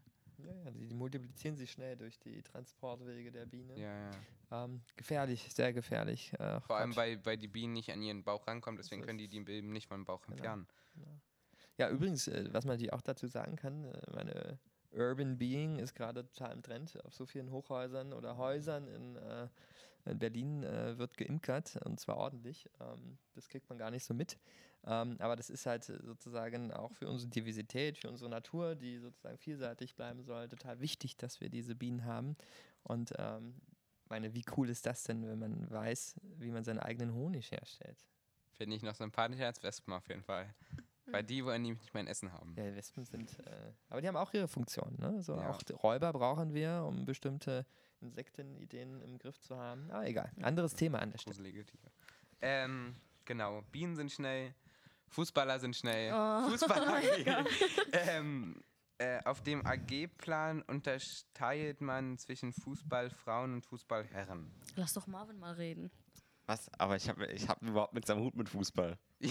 Speaker 5: Ja, ja, die, die multiplizieren sich schnell durch die Transportwege der Biene.
Speaker 1: Ja, ja.
Speaker 5: Ähm, gefährlich, sehr gefährlich. Äh,
Speaker 1: Vor allem, weil, weil die Bienen nicht an ihren Bauch rankommen, deswegen können die die Milben nicht vom Bauch
Speaker 5: Genau.
Speaker 1: entfernen.
Speaker 5: Ja, übrigens, äh, was man natürlich auch dazu sagen kann, äh, meine Urban Being ist gerade total im Trend. Auf so vielen Hochhäusern oder Häusern in, äh, in Berlin äh, wird geimkert und zwar ordentlich. Ähm, das kriegt man gar nicht so mit. Ähm, aber das ist halt äh, sozusagen auch für unsere Diversität, für unsere Natur, die sozusagen vielseitig bleiben soll, total wichtig, dass wir diese Bienen haben. Und ähm, meine, wie cool ist das denn, wenn man weiß, wie man seinen eigenen Honig herstellt?
Speaker 1: Finde ich noch sympathischer als Wespen auf jeden Fall. Weil die wollen nämlich nicht mein Essen haben.
Speaker 5: Ja, Wespen sind, äh, aber die haben auch ihre Funktion. Ne? So
Speaker 1: Ja.
Speaker 5: auch die Räuber brauchen wir, um bestimmte Insektenideen im Griff zu haben. Aber egal, anderes Thema an der Stelle.
Speaker 1: Ähm, genau. Bienen sind schnell. Fußballer sind schnell.
Speaker 4: Oh.
Speaker 1: Fußballer ähm, äh, Auf dem AG-Plan unterteilt man zwischen Fußballfrauen und Fußballherren.
Speaker 4: Lass doch Marvin mal reden.
Speaker 2: Was? Aber ich habe ich hab überhaupt nichts am Hut mit Fußball.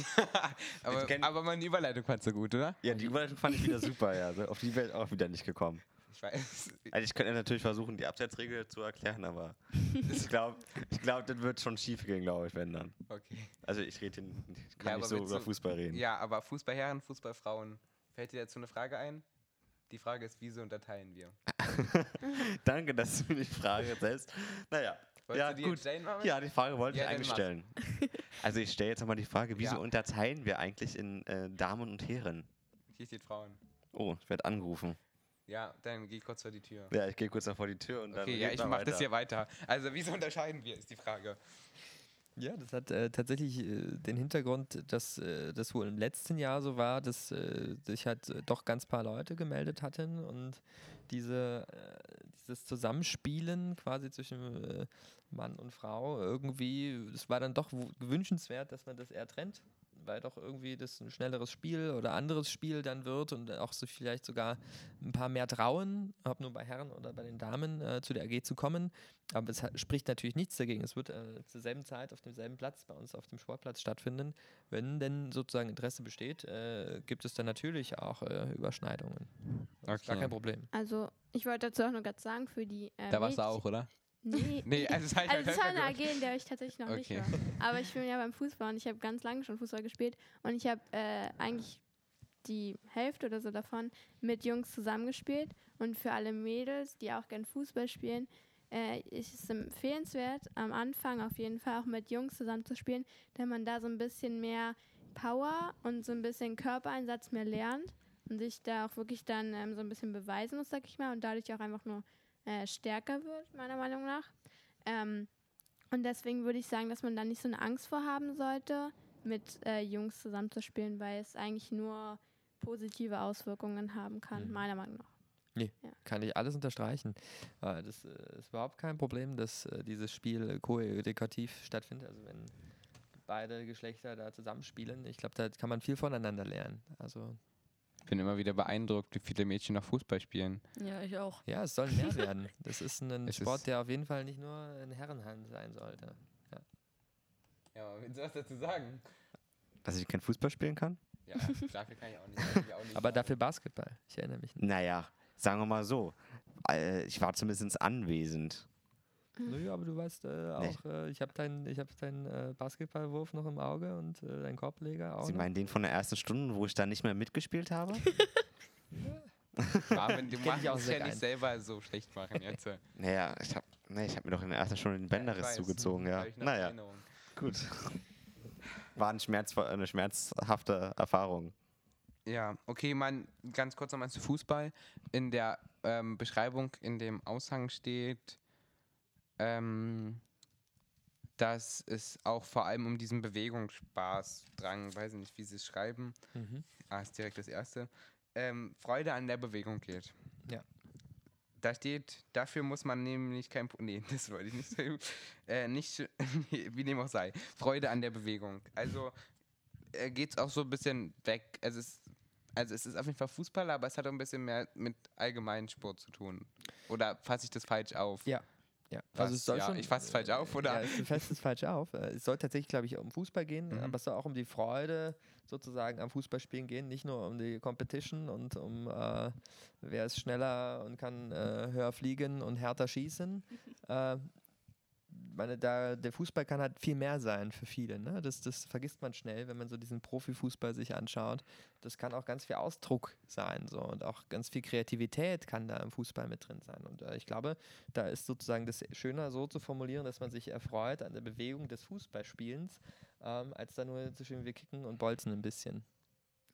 Speaker 1: aber, aber meine Überleitung fandst du gut, oder?
Speaker 2: Ja, die Überleitung fand ich wieder super, ja. Also auf die Welt auch wieder nicht gekommen.
Speaker 1: Ich weiß.
Speaker 2: Also ich könnte natürlich versuchen, die Abseitsregel zu erklären, aber ich glaube, ich glaub, das wird schon schief gehen, glaube ich, wenn dann.
Speaker 1: Okay.
Speaker 2: Also ich rede ich kann
Speaker 1: Ja,
Speaker 2: nicht so über Fußball reden.
Speaker 1: Ja, aber Fußballherren, Fußballfrauen. Fällt dir dazu eine Frage ein? Die Frage ist, wieso unterteilen wir?
Speaker 2: Danke, dass du die Frage stellst. Naja,
Speaker 1: Wolltest
Speaker 2: ja
Speaker 1: du die
Speaker 2: gut. Ja, die Frage wollte
Speaker 1: Ja,
Speaker 2: ich eigentlich stellen. Also ich stelle jetzt nochmal die Frage, wieso
Speaker 1: Ja.
Speaker 2: unterteilen wir eigentlich in äh, Damen und Herren?
Speaker 1: Hier steht Frauen.
Speaker 2: Oh, ich werde angerufen.
Speaker 1: Ja, dann geh kurz vor die Tür.
Speaker 2: Ja, ich gehe kurz vor die Tür und dann
Speaker 1: Okay, ja, ich
Speaker 2: wir
Speaker 1: mach das
Speaker 2: weiter.
Speaker 1: hier weiter. Also, wieso unterscheiden wir, ist die Frage.
Speaker 5: Ja, das hat äh, tatsächlich äh, den Hintergrund, dass äh, das wohl im letzten Jahr so war, dass äh, sich halt äh, doch ganz paar Leute gemeldet hatten und diese, äh, dieses Zusammenspielen quasi zwischen äh, Mann und Frau irgendwie, es war dann doch wünschenswert, dass man das eher trennt, weil doch irgendwie das ein schnelleres Spiel oder anderes Spiel dann wird und auch so vielleicht sogar ein paar mehr trauen, ob nur bei Herren oder bei den Damen, äh, zu der AG zu kommen. Aber es spricht natürlich nichts dagegen. Es wird äh, zur selben Zeit auf demselben Platz bei uns auf dem Sportplatz stattfinden. Wenn denn sozusagen Interesse besteht, äh, gibt es dann natürlich auch äh, Überschneidungen. Das ist gar
Speaker 1: Okay.
Speaker 5: kein Problem.
Speaker 3: Also, ich wollte dazu auch noch gerade sagen, für die. Äh,
Speaker 1: Da warst du auch, oder?
Speaker 3: Nee.
Speaker 1: Nee, also es halt
Speaker 3: Also es war eine AG, in der ich tatsächlich noch
Speaker 1: Okay.
Speaker 3: nicht war. Aber ich bin ja beim Fußball und ich habe ganz lange schon Fußball gespielt und ich habe äh, eigentlich die Hälfte oder so davon mit Jungs zusammengespielt. Und für alle Mädels, die auch gern Fußball spielen, äh, ist es empfehlenswert, am Anfang auf jeden Fall auch mit Jungs zusammen zu spielen, denn man da so ein bisschen mehr Power und so ein bisschen Körpereinsatz mehr lernt und sich da auch wirklich dann ähm, so ein bisschen beweisen muss, sag ich mal, und dadurch auch einfach nur äh, stärker wird, meiner Meinung nach. Ähm, und deswegen würde ich sagen, dass man da nicht so eine Angst vor haben sollte, mit äh, Jungs zusammenzuspielen, weil es eigentlich nur positive Auswirkungen haben kann,
Speaker 5: Mhm.
Speaker 3: meiner Meinung nach.
Speaker 5: Kann ich alles unterstreichen. Äh, Das äh, ist überhaupt kein Problem, dass dieses Spiel koedukativ stattfindet. Also wenn beide Geschlechter da zusammenspielen, ich glaube, da kann man viel voneinander lernen. Also
Speaker 1: bin immer wieder beeindruckt, wie viele Mädchen noch Fußball spielen.
Speaker 4: Ja, ich auch.
Speaker 5: ja, es soll mehr werden. Das ist ein
Speaker 1: Es
Speaker 5: Sport,
Speaker 1: ist-
Speaker 5: der auf jeden Fall nicht nur in Herrenhand sein sollte.
Speaker 1: Ja, aber willst du was dazu sagen?
Speaker 2: Dass ich kein Fußball spielen kann?
Speaker 1: Ja, dafür kann ich auch nicht.
Speaker 5: Aber dafür Basketball. Ich erinnere mich.
Speaker 2: Naja, sagen wir mal so. Äh, Ich war zumindest anwesend.
Speaker 5: Naja, aber du weißt äh,
Speaker 2: Nee.
Speaker 5: auch, äh, ich habe deinen hab deinen äh, Basketballwurf noch im Auge und äh, deinen Korbleger auch.
Speaker 2: Sie
Speaker 5: noch.
Speaker 2: meinen den von der ersten Stunde, wo ich da nicht mehr mitgespielt habe?
Speaker 1: Marvin, du machst
Speaker 5: auch
Speaker 1: es
Speaker 5: sehr
Speaker 1: ja nicht selber so schlecht machen jetzt.
Speaker 2: Naja, ich habe nee, ich hab mir doch in der ersten Stunde den Bänderriss
Speaker 1: weiß.
Speaker 2: zugezogen, ja.
Speaker 1: Ich noch
Speaker 2: Naja,
Speaker 1: Erinnerung.
Speaker 2: gut. War ein Schmerz, eine schmerzhafte Erfahrung.
Speaker 1: Ja, okay, man, ganz kurz nochmal zu Fußball. In der ähm, Beschreibung, in dem Aushang steht, ähm, dass es auch vor allem um diesen Bewegungsspaß, Drang, weiß ich nicht, wie sie es schreiben,
Speaker 5: Mhm.
Speaker 1: ah, ist direkt das erste, ähm, Freude an der Bewegung geht.
Speaker 5: Ja.
Speaker 1: Da steht, dafür muss man nämlich kein, nee, das wollte ich nicht sagen, äh, nicht, wie dem auch sei, Freude an der Bewegung. Also äh, geht es auch so ein bisschen weg, also es, also es ist auf jeden Fall Fußball, aber es hat auch ein bisschen mehr mit allgemeinen Sport zu tun. Oder fasse ich das falsch auf?
Speaker 5: Ja. Ja,
Speaker 1: Was?
Speaker 5: es soll
Speaker 1: Ja,
Speaker 5: schon,
Speaker 1: ich fasse es falsch auf, oder?
Speaker 5: Ja, du fasst es falsch auf. Äh, Es soll tatsächlich, glaube ich, um Fußball gehen,
Speaker 1: Mhm.
Speaker 5: aber es soll auch um die Freude sozusagen am Fußballspielen gehen, nicht nur um die Competition und um äh, wer ist schneller und kann äh, höher fliegen und härter schießen. äh, meine, da, der Fußball kann halt viel mehr sein für viele. Ne? Das, das vergisst man schnell, wenn man so diesen Profifußball sich anschaut. Das kann auch ganz viel Ausdruck sein so und auch ganz viel Kreativität kann da im Fußball mit drin sein. Und äh, ich glaube, da ist sozusagen das schöner so zu formulieren, dass man sich erfreut an der Bewegung des Fußballspielens, ähm, als da nur zu schön wir kicken und bolzen ein bisschen.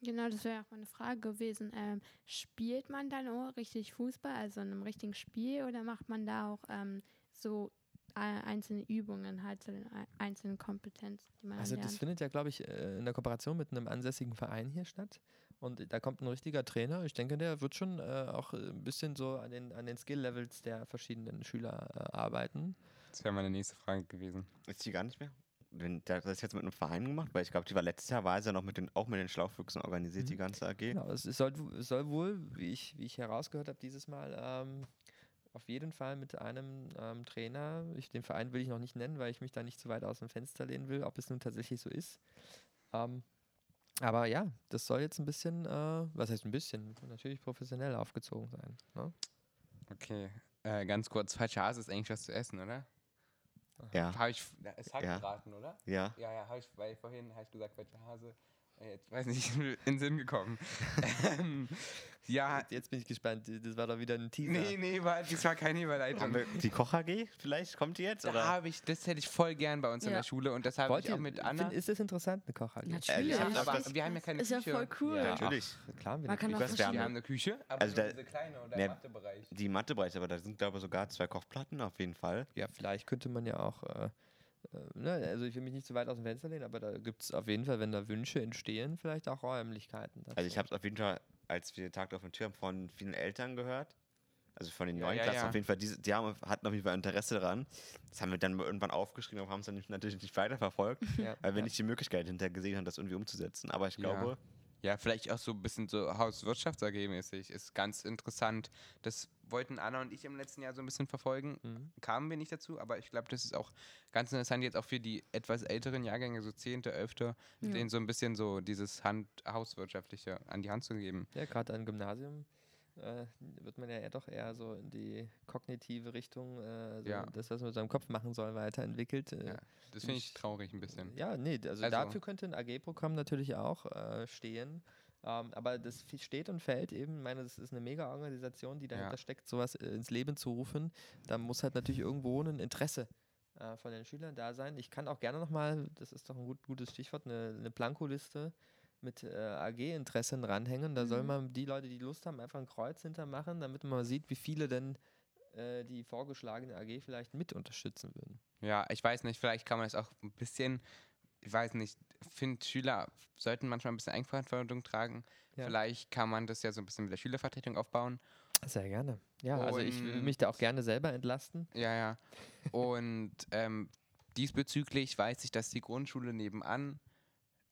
Speaker 3: Genau, das wäre auch meine Frage gewesen. Ähm, spielt man dann auch richtig Fußball, also in einem richtigen Spiel, oder macht man da auch ähm, so einzelne Übungen, halt zu den ei- einzelnen Kompetenzen, die man
Speaker 5: Also
Speaker 3: dann
Speaker 5: das
Speaker 3: lernt?
Speaker 5: findet ja, glaube ich, äh, in der Kooperation mit einem ansässigen Verein hier statt. Und da kommt ein richtiger Trainer. Ich denke, der wird schon äh, auch äh, ein bisschen so an den, an den Skill-Levels der verschiedenen Schüler äh, arbeiten.
Speaker 1: Das wäre meine nächste Frage gewesen.
Speaker 2: Ist die gar nicht mehr? Wenn, der hat das jetzt mit einem Verein gemacht, weil ich glaube, die war letztes Jahr, war es ja noch mit den, auch mit den Schlauchfüchsen organisiert, die
Speaker 5: Mhm.
Speaker 2: ganze AG.
Speaker 5: Genau, es, es, soll, es soll wohl, wie ich, wie ich herausgehört habe, dieses Mal ähm, auf jeden Fall mit einem ähm, Trainer, ich, den Verein will ich noch nicht nennen, weil ich mich da nicht zu weit aus dem Fenster lehnen will, ob es nun tatsächlich so ist. Ähm, aber ja, das soll jetzt ein bisschen, äh, was heißt ein bisschen, natürlich professionell aufgezogen sein. Ne?
Speaker 1: Okay, äh, ganz kurz, falsche Hase ist eigentlich was zu essen, oder?
Speaker 2: Ja,
Speaker 1: Habe ich, es hat
Speaker 2: Ja.
Speaker 1: geraten, oder?
Speaker 2: ja.
Speaker 1: Ja, ja, habe ich, weil vorhin habe ich gesagt, falsche Hase. Äh, Jetzt weiß nicht, in den Sinn gekommen. ähm, ja,
Speaker 5: Jetzt, jetzt bin ich gespannt, das war doch wieder ein Teaser.
Speaker 1: nee, nee, war, das war keine Überleitung.
Speaker 2: die Koch AG? Vielleicht kommt die jetzt?
Speaker 1: Da habe ich, das hätte ich voll gern bei uns in
Speaker 4: Ja.
Speaker 1: der Schule und das habe ich
Speaker 5: ihr,
Speaker 1: auch mit Anna.
Speaker 5: find, ist das interessant, eine Koch AG?
Speaker 4: Natürlich.
Speaker 2: ja,
Speaker 1: aber
Speaker 2: das-
Speaker 1: wir haben ja keine
Speaker 4: ist ja
Speaker 1: Küche.
Speaker 4: voll cool.
Speaker 2: Ja,
Speaker 1: Ja.
Speaker 2: natürlich.
Speaker 5: Klar, wir
Speaker 4: Man kann
Speaker 2: weiß, wir haben-
Speaker 1: eine Küche, aber
Speaker 2: Also der-
Speaker 1: diese kleine oder
Speaker 2: ne,
Speaker 1: Mathebereich.
Speaker 2: Die Mathebereich, aber da sind, glaube ich, sogar zwei Kochplatten auf jeden Fall.
Speaker 5: Ja, vielleicht könnte man ja auch, äh, also ich will mich nicht zu weit aus dem Fenster lehnen, aber da gibt es auf jeden Fall, wenn da Wünsche entstehen, vielleicht auch Räumlichkeiten.
Speaker 2: Also ich habe es auf jeden Fall, als wir Tag auf der Tür haben, von vielen Eltern gehört. Also von den
Speaker 1: Ja,
Speaker 2: neuen
Speaker 1: ja,
Speaker 2: Klassen
Speaker 1: ja.
Speaker 2: auf jeden Fall, die, die haben, hatten auf jeden Fall Interesse daran. Das haben wir dann irgendwann aufgeschrieben, aber haben es dann natürlich nicht weiterverfolgt,
Speaker 5: Ja.
Speaker 2: weil wir
Speaker 5: ja.
Speaker 2: nicht die Möglichkeit hinterher gesehen haben, das irgendwie umzusetzen. Aber ich
Speaker 1: Ja.
Speaker 2: glaube,
Speaker 1: Ja, vielleicht auch so ein bisschen so Hauswirtschafts-AG-mäßig. Ist ganz interessant. Das wollten Anna und ich im letzten Jahr so ein bisschen verfolgen.
Speaker 5: Mhm.
Speaker 1: Kamen wir nicht dazu, aber ich glaube, das ist auch ganz interessant jetzt auch für die etwas älteren Jahrgänge, so 10., 11.,
Speaker 4: Ja.
Speaker 1: denen so ein bisschen so dieses Hand Hauswirtschaftliche an die Hand zu geben.
Speaker 5: Ja, gerade am Gymnasium äh, wird man ja eher doch eher so in die kognitive Richtung, äh, so
Speaker 1: Ja.
Speaker 5: das, was man mit seinem Kopf machen soll, weiterentwickelt. Äh,
Speaker 1: Ja, Das finde ich traurig ein bisschen.
Speaker 5: Ja, nee, also,
Speaker 1: Also-
Speaker 5: dafür könnte ein AG-Programm natürlich auch äh, stehen. Ähm, aber das steht und fällt eben, ich meine, das ist eine mega Organisation, die dahinter
Speaker 1: Ja.
Speaker 5: steckt, sowas äh, ins Leben zu rufen. Da muss halt natürlich irgendwo ein Interesse von den Schülern da sein. Ich kann auch gerne nochmal, das ist doch ein gut, gutes Stichwort, eine, eine Blankoliste mit äh, AG-Interessen ranhängen. Da soll
Speaker 3: Mhm.
Speaker 5: man die Leute, die Lust haben, einfach ein Kreuz hintermachen, damit man sieht, wie viele denn äh, die vorgeschlagene AG vielleicht mit unterstützen würden.
Speaker 1: Ja, ich weiß nicht, vielleicht kann man das auch ein bisschen, ich weiß nicht, finde Schüler sollten manchmal ein bisschen Eigenverantwortung tragen.
Speaker 5: Ja.
Speaker 1: Vielleicht kann man das ja so ein bisschen mit der Schülervertretung aufbauen.
Speaker 5: Sehr gerne. Ja, also ich will mich
Speaker 1: Und-
Speaker 5: da auch gerne selber entlasten.
Speaker 1: Ja, ja. Und ähm, diesbezüglich weiß ich, dass die Grundschule nebenan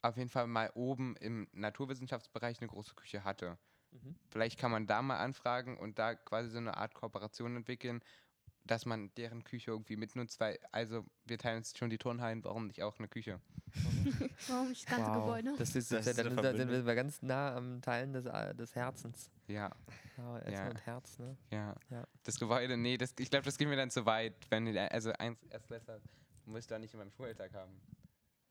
Speaker 1: auf jeden Fall mal oben im Naturwissenschaftsbereich eine große Küche hatte.
Speaker 5: Mhm.
Speaker 1: Vielleicht kann man da mal anfragen und da quasi so eine Art Kooperation entwickeln, dass man deren Küche irgendwie mitnutzt, weil, also wir teilen uns schon die Turnhallen, warum nicht auch eine Küche?
Speaker 3: Warum nicht das ganze Gebäude?
Speaker 5: Das ist,
Speaker 2: Das
Speaker 5: das
Speaker 2: ist
Speaker 5: dann, sind wir ganz nah am Teilen des, äh, des Herzens.
Speaker 1: Ja,
Speaker 5: Ja, Essen
Speaker 1: Ja.
Speaker 5: und Herz, ne?
Speaker 1: ja.
Speaker 5: Ja.
Speaker 1: Das Gebäude, nee, das, ich glaube, das geht mir dann zu weit, wenn also eins Erstklässler müsste da nicht in meinem Schulalltag haben.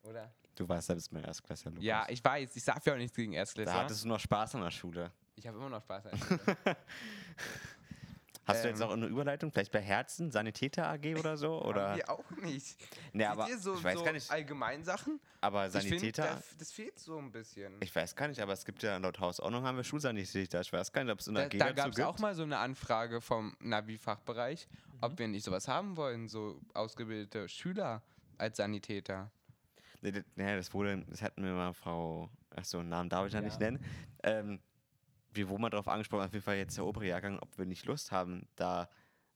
Speaker 1: Oder?
Speaker 2: Du warst selbst mein Erstklässler, Lukas.
Speaker 1: Ja, ich weiß, ich sag ja auch nichts gegen
Speaker 2: Da
Speaker 1: Erstklässler.
Speaker 2: hattest du noch Spaß an der Schule.
Speaker 1: Ich habe immer noch Spaß an der Schule.
Speaker 2: Hast du jetzt
Speaker 1: Ähm.
Speaker 2: auch eine Überleitung? Vielleicht bei Herzen, Sanitäter AG oder so? Oder?
Speaker 1: Haben wir auch nicht.
Speaker 2: Nee, aber
Speaker 1: so,
Speaker 2: ich weiß
Speaker 1: so
Speaker 2: gar nicht.
Speaker 1: Allgemeinsachen?
Speaker 2: Aber Sanitäter.
Speaker 1: das, das fehlt so ein bisschen.
Speaker 2: Ich weiß gar nicht, aber es gibt ja laut Hausordnung haben wir Schulsanitäter. Ich weiß gar nicht, ob es eine
Speaker 1: da
Speaker 2: AG
Speaker 1: da gab es auch mal so eine Anfrage vom Navi-Fachbereich, ob wir nicht sowas haben wollen, so ausgebildete Schüler als Sanitäter.
Speaker 2: Nee, das, wurde, das hatten wir mal Frau, achso, Namen darf ich ja nicht nennen. Ähm, wir wurden mal darauf angesprochen, auf jeden Fall jetzt der obere Jahrgang, ob wir nicht Lust haben, da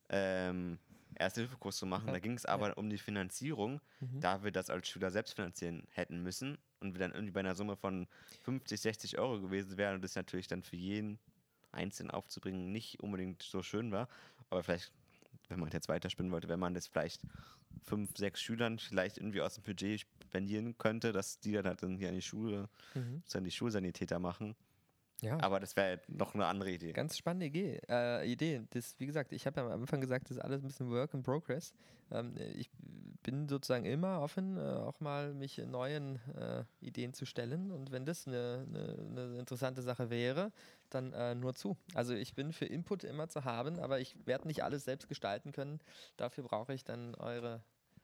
Speaker 2: ähm, Erste-Hilfe-Kurs zu machen.
Speaker 5: Ja,
Speaker 2: Da ging es aber um die Finanzierung,
Speaker 5: Mhm.
Speaker 2: da wir das als Schüler selbst finanzieren hätten müssen und wir dann irgendwie bei einer Summe von 50, 60 Euro gewesen wären und das natürlich dann für jeden einzeln aufzubringen nicht unbedingt so schön war. Aber vielleicht, wenn man jetzt weiterspinnen wollte, wenn man das vielleicht fünf, sechs Schülern vielleicht irgendwie aus dem Budget spendieren könnte, dass die dann halt dann hier an die Schule,
Speaker 5: Mhm.
Speaker 2: dann die Schulsanitäter machen.
Speaker 5: Ja.
Speaker 2: Aber das wäre noch eine andere Idee.
Speaker 5: Ganz spannende Idee. Äh, Idee. Das, wie gesagt, ich habe ja am Anfang gesagt, das ist alles ein bisschen Work in Progress. Ähm, ich bin sozusagen immer offen, äh, auch mal mich neuen äh, Ideen zu stellen. Und wenn das eine, eine, eine interessante Sache wäre, dann äh, nur zu. Also ich bin für Input immer zu haben, aber ich werde nicht alles selbst gestalten können. Dafür brauche ich dann eure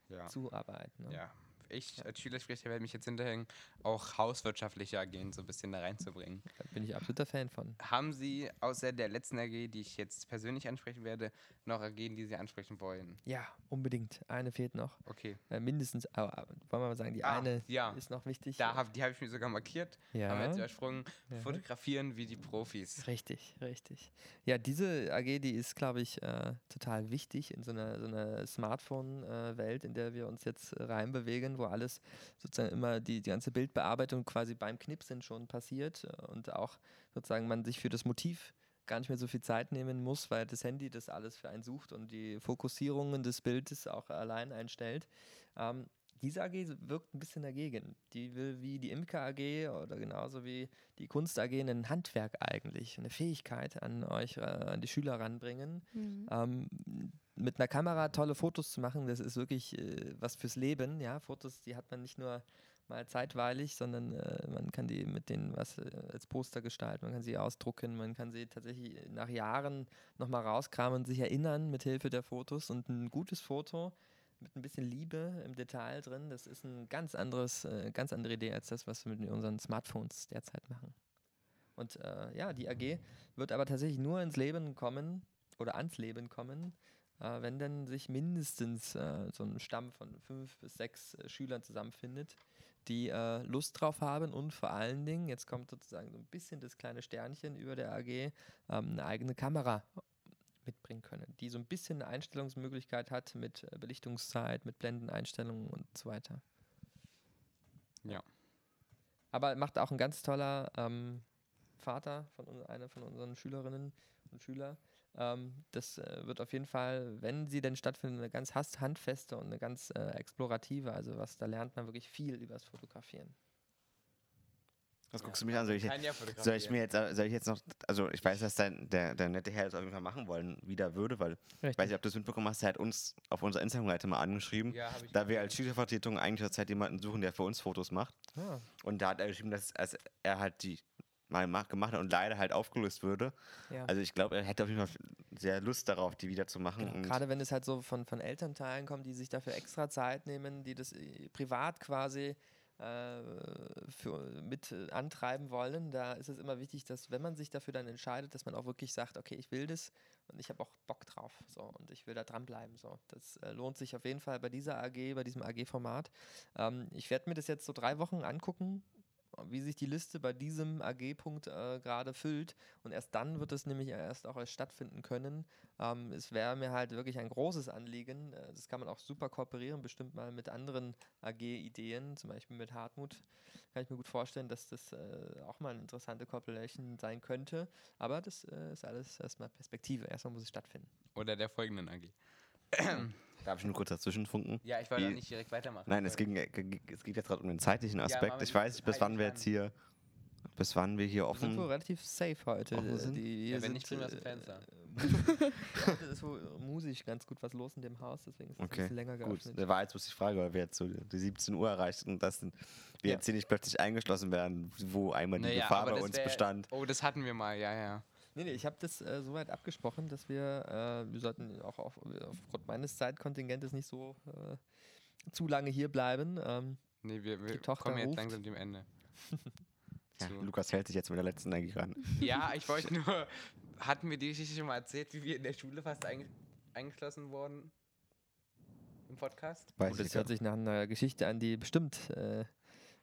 Speaker 1: Ja.
Speaker 5: Zuarbeit. Ne?
Speaker 1: ja. Ich als Schülersprecher werde mich jetzt hinterhängen, auch hauswirtschaftliche AGen so ein bisschen da reinzubringen.
Speaker 5: Da bin ich absoluter Fan von.
Speaker 1: Haben Sie außer der letzten AG, die ich jetzt persönlich ansprechen werde, noch AGen, die Sie ansprechen wollen?
Speaker 5: Ja, unbedingt. Eine fehlt noch.
Speaker 1: Okay.
Speaker 5: Äh, mindestens, aber, wollen wir mal sagen, die
Speaker 1: Ah,
Speaker 5: eine
Speaker 1: ja.
Speaker 5: ist noch wichtig.
Speaker 1: Da hab, die habe ich mir sogar markiert. Haben wir
Speaker 5: ja.
Speaker 1: jetzt übersprungen.
Speaker 5: Ja.
Speaker 1: Fotografieren wie die Profis.
Speaker 5: Richtig, richtig. Ja, diese AG, die ist, glaube ich, äh, total wichtig in so einer, so einer Smartphone-Welt, in der wir uns jetzt reinbewegen, wo alles sozusagen immer die, die ganze Bildbearbeitung quasi beim Knipsen schon passiert und auch sozusagen man sich für das Motiv gar nicht mehr so viel Zeit nehmen muss, weil das Handy das alles für einen sucht und die Fokussierungen des Bildes auch allein einstellt. Ähm, diese AG wirkt ein bisschen dagegen. Die will wie die Imker AG oder genauso wie die Kunst AG ein Handwerk eigentlich, eine Fähigkeit an euch, äh, an die Schüler ranbringen.
Speaker 3: Mhm.
Speaker 5: Ähm, mit einer Kamera tolle Fotos zu machen, das ist wirklich äh, was fürs Leben. Ja, Fotos, die hat man nicht nur mal zeitweilig, sondern äh, man kann die mit denen was äh, als Poster gestalten, man kann sie ausdrucken, man kann sie tatsächlich nach Jahren nochmal rauskramen und sich erinnern mit Hilfe der Fotos. Und ein gutes Foto mit ein bisschen Liebe im Detail drin, das ist ein ganz anderes, äh, ganz andere Idee als das, was wir mit unseren Smartphones derzeit machen. Und äh, ja, die AG wird aber tatsächlich nur ins Leben kommen oder ans Leben kommen, äh, wenn dann sich mindestens äh, so ein Stamm von fünf bis sechs Schülern zusammenfindet, die äh, Lust drauf haben und vor allen Dingen, jetzt kommt sozusagen so ein bisschen das kleine Sternchen über der AG, ähm, eine eigene Kamera mitbringen können, die so ein bisschen eine Einstellungsmöglichkeit hat mit äh, Belichtungszeit, mit Blendeneinstellungen und so weiter.
Speaker 1: Ja.
Speaker 5: Aber macht auch ein ganz toller ähm, Vater von einer von unseren Schülerinnen und Schüler. Ähm, das äh, wird auf jeden Fall, wenn sie denn stattfindet, eine ganz handfeste und eine ganz äh, explorative. Also was, da lernt man wirklich viel übers Fotografieren.
Speaker 2: Was guckst du mich an? Soll ich,
Speaker 1: ja
Speaker 2: soll ich mir jetzt, äh, soll ich jetzt noch, also ich weiß, dass dein, der, der nette Herr das auf jeden Fall machen wollen, wieder würde, weil ich weiß nicht, ob du es mitbekommen hast, er hat uns auf unserer Instagram-Seite mal angeschrieben,
Speaker 1: Ja,
Speaker 2: da wir als Schülervertretung eigentlich zur Zeit jemanden suchen, der für uns Fotos macht.
Speaker 5: Ah,
Speaker 2: Und da hat er geschrieben, dass er halt die mal mach- gemacht hat und leider halt aufgelöst würde.
Speaker 5: ja.
Speaker 2: Also ich glaube, er hätte auf jeden Fall sehr Lust darauf, die wieder zu machen.
Speaker 5: Genau. Gerade wenn es halt so von, von Elternteilen kommt, die sich dafür extra Zeit nehmen, die das äh, privat quasi äh, für, mit äh, antreiben wollen, da ist es immer wichtig, dass wenn man sich dafür dann entscheidet, dass man auch wirklich sagt, okay, ich will das und ich habe auch Bock drauf so und ich will da dranbleiben. So. Das äh, lohnt sich auf jeden Fall bei dieser AG, bei diesem AG-Format. Ähm, ich werde mir das jetzt so drei Wochen angucken, wie sich die Liste bei diesem AG-Punkt äh, gerade füllt. Und erst dann wird es nämlich erst auch erst stattfinden können. Ähm, es wäre mir halt wirklich ein großes Anliegen. Äh, das kann man auch super kooperieren, bestimmt mal mit anderen AG-Ideen, zum Beispiel mit Hartmut. Kann ich mir gut vorstellen, dass das äh, auch mal eine interessante Cooperation sein könnte. Aber das äh, ist alles erstmal Perspektive. Erstmal muss es stattfinden.
Speaker 1: Oder der folgenden AG.
Speaker 2: darf ich nur kurz dazwischen funken?
Speaker 1: Ja, ich wollte auch nicht direkt weitermachen.
Speaker 2: Nein, es, ging, äh, es geht jetzt gerade um den zeitlichen Aspekt.
Speaker 1: aber
Speaker 2: ich weiß nicht, bis wann wir
Speaker 1: eigentlich
Speaker 2: jetzt hier, bis wann wir hier
Speaker 5: Wir sind wohl
Speaker 2: offen.
Speaker 5: relativ safe heute.
Speaker 2: offen
Speaker 5: Äh,
Speaker 2: sind?
Speaker 5: Die,
Speaker 1: Ja, wenn
Speaker 5: sind,
Speaker 1: nicht, springen wir aus dem
Speaker 5: äh,
Speaker 1: Fenster.
Speaker 5: Heute ist wohl musisch ganz gut was los in dem Haus, deswegen ist es ein
Speaker 2: Okay,
Speaker 5: bisschen länger
Speaker 2: Gut,
Speaker 5: geöffnet.
Speaker 2: da war jetzt bloß die Frage, weil wir jetzt so die 17 Uhr erreicht und dass wir
Speaker 5: Ja.
Speaker 2: jetzt hier nicht plötzlich eingeschlossen werden, wo einmal die
Speaker 1: Naja,
Speaker 2: Gefahr
Speaker 1: aber
Speaker 2: bei uns
Speaker 1: wär-
Speaker 2: bestand.
Speaker 1: Oh, das hatten wir mal, ja, ja.
Speaker 5: Nee, nee, ich habe das äh, soweit abgesprochen, dass wir, äh, wir sollten auch auf, aufgrund meines Zeitkontingentes nicht so äh, zu lange hier bleiben. Ähm,
Speaker 1: Nee, wir, wir
Speaker 5: Die Tochter
Speaker 1: kommen jetzt
Speaker 5: ruft.
Speaker 1: langsam dem Ende.
Speaker 2: Ja, Lukas hält sich jetzt mit der letzten eigentlich ran.
Speaker 1: Ja, ich wollte nur. Hatten wir die Geschichte schon mal erzählt, wie wir in der Schule fast einge eingeschlossen wurden? Im Podcast?
Speaker 2: Weiß ich
Speaker 5: das hört sich nach einer Geschichte an, die bestimmt äh,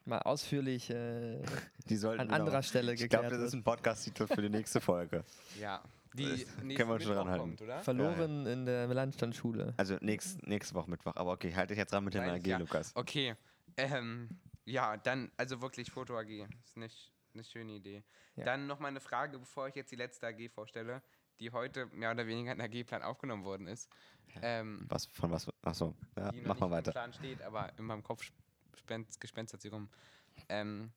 Speaker 5: mal ausführlich äh,
Speaker 2: nicht. Die sollten
Speaker 5: an
Speaker 2: noch-
Speaker 5: anderer Stelle
Speaker 2: Ich
Speaker 5: geklärt
Speaker 2: glaube, das ist ein Podcast-Titel für die nächste Folge.
Speaker 1: Ja. Die
Speaker 2: können wir schon ranhalten.
Speaker 1: kommt, oder?
Speaker 5: Verloren in der Landstandschule.
Speaker 2: Also nächst, nächste Woche Mittwoch. Aber okay, halte dich jetzt dran mit der
Speaker 1: Weiß,
Speaker 2: AG,
Speaker 1: ja.
Speaker 2: Lukas.
Speaker 1: Okay. Ähm, ja, dann, also wirklich Foto AG. Ist nicht eine schöne Idee.
Speaker 5: Ja.
Speaker 1: Dann noch mal eine Frage, bevor ich jetzt die letzte AG vorstelle, die heute mehr oder weniger in AG-Plan aufgenommen worden ist. Ähm,
Speaker 2: Was, von was? Achso, ja,
Speaker 1: die noch
Speaker 2: mach
Speaker 1: nicht
Speaker 2: mal
Speaker 1: im
Speaker 2: weiter.
Speaker 1: Plan steht, aber in meinem Kopf gespenst, gespenstert sie rum. Ähm,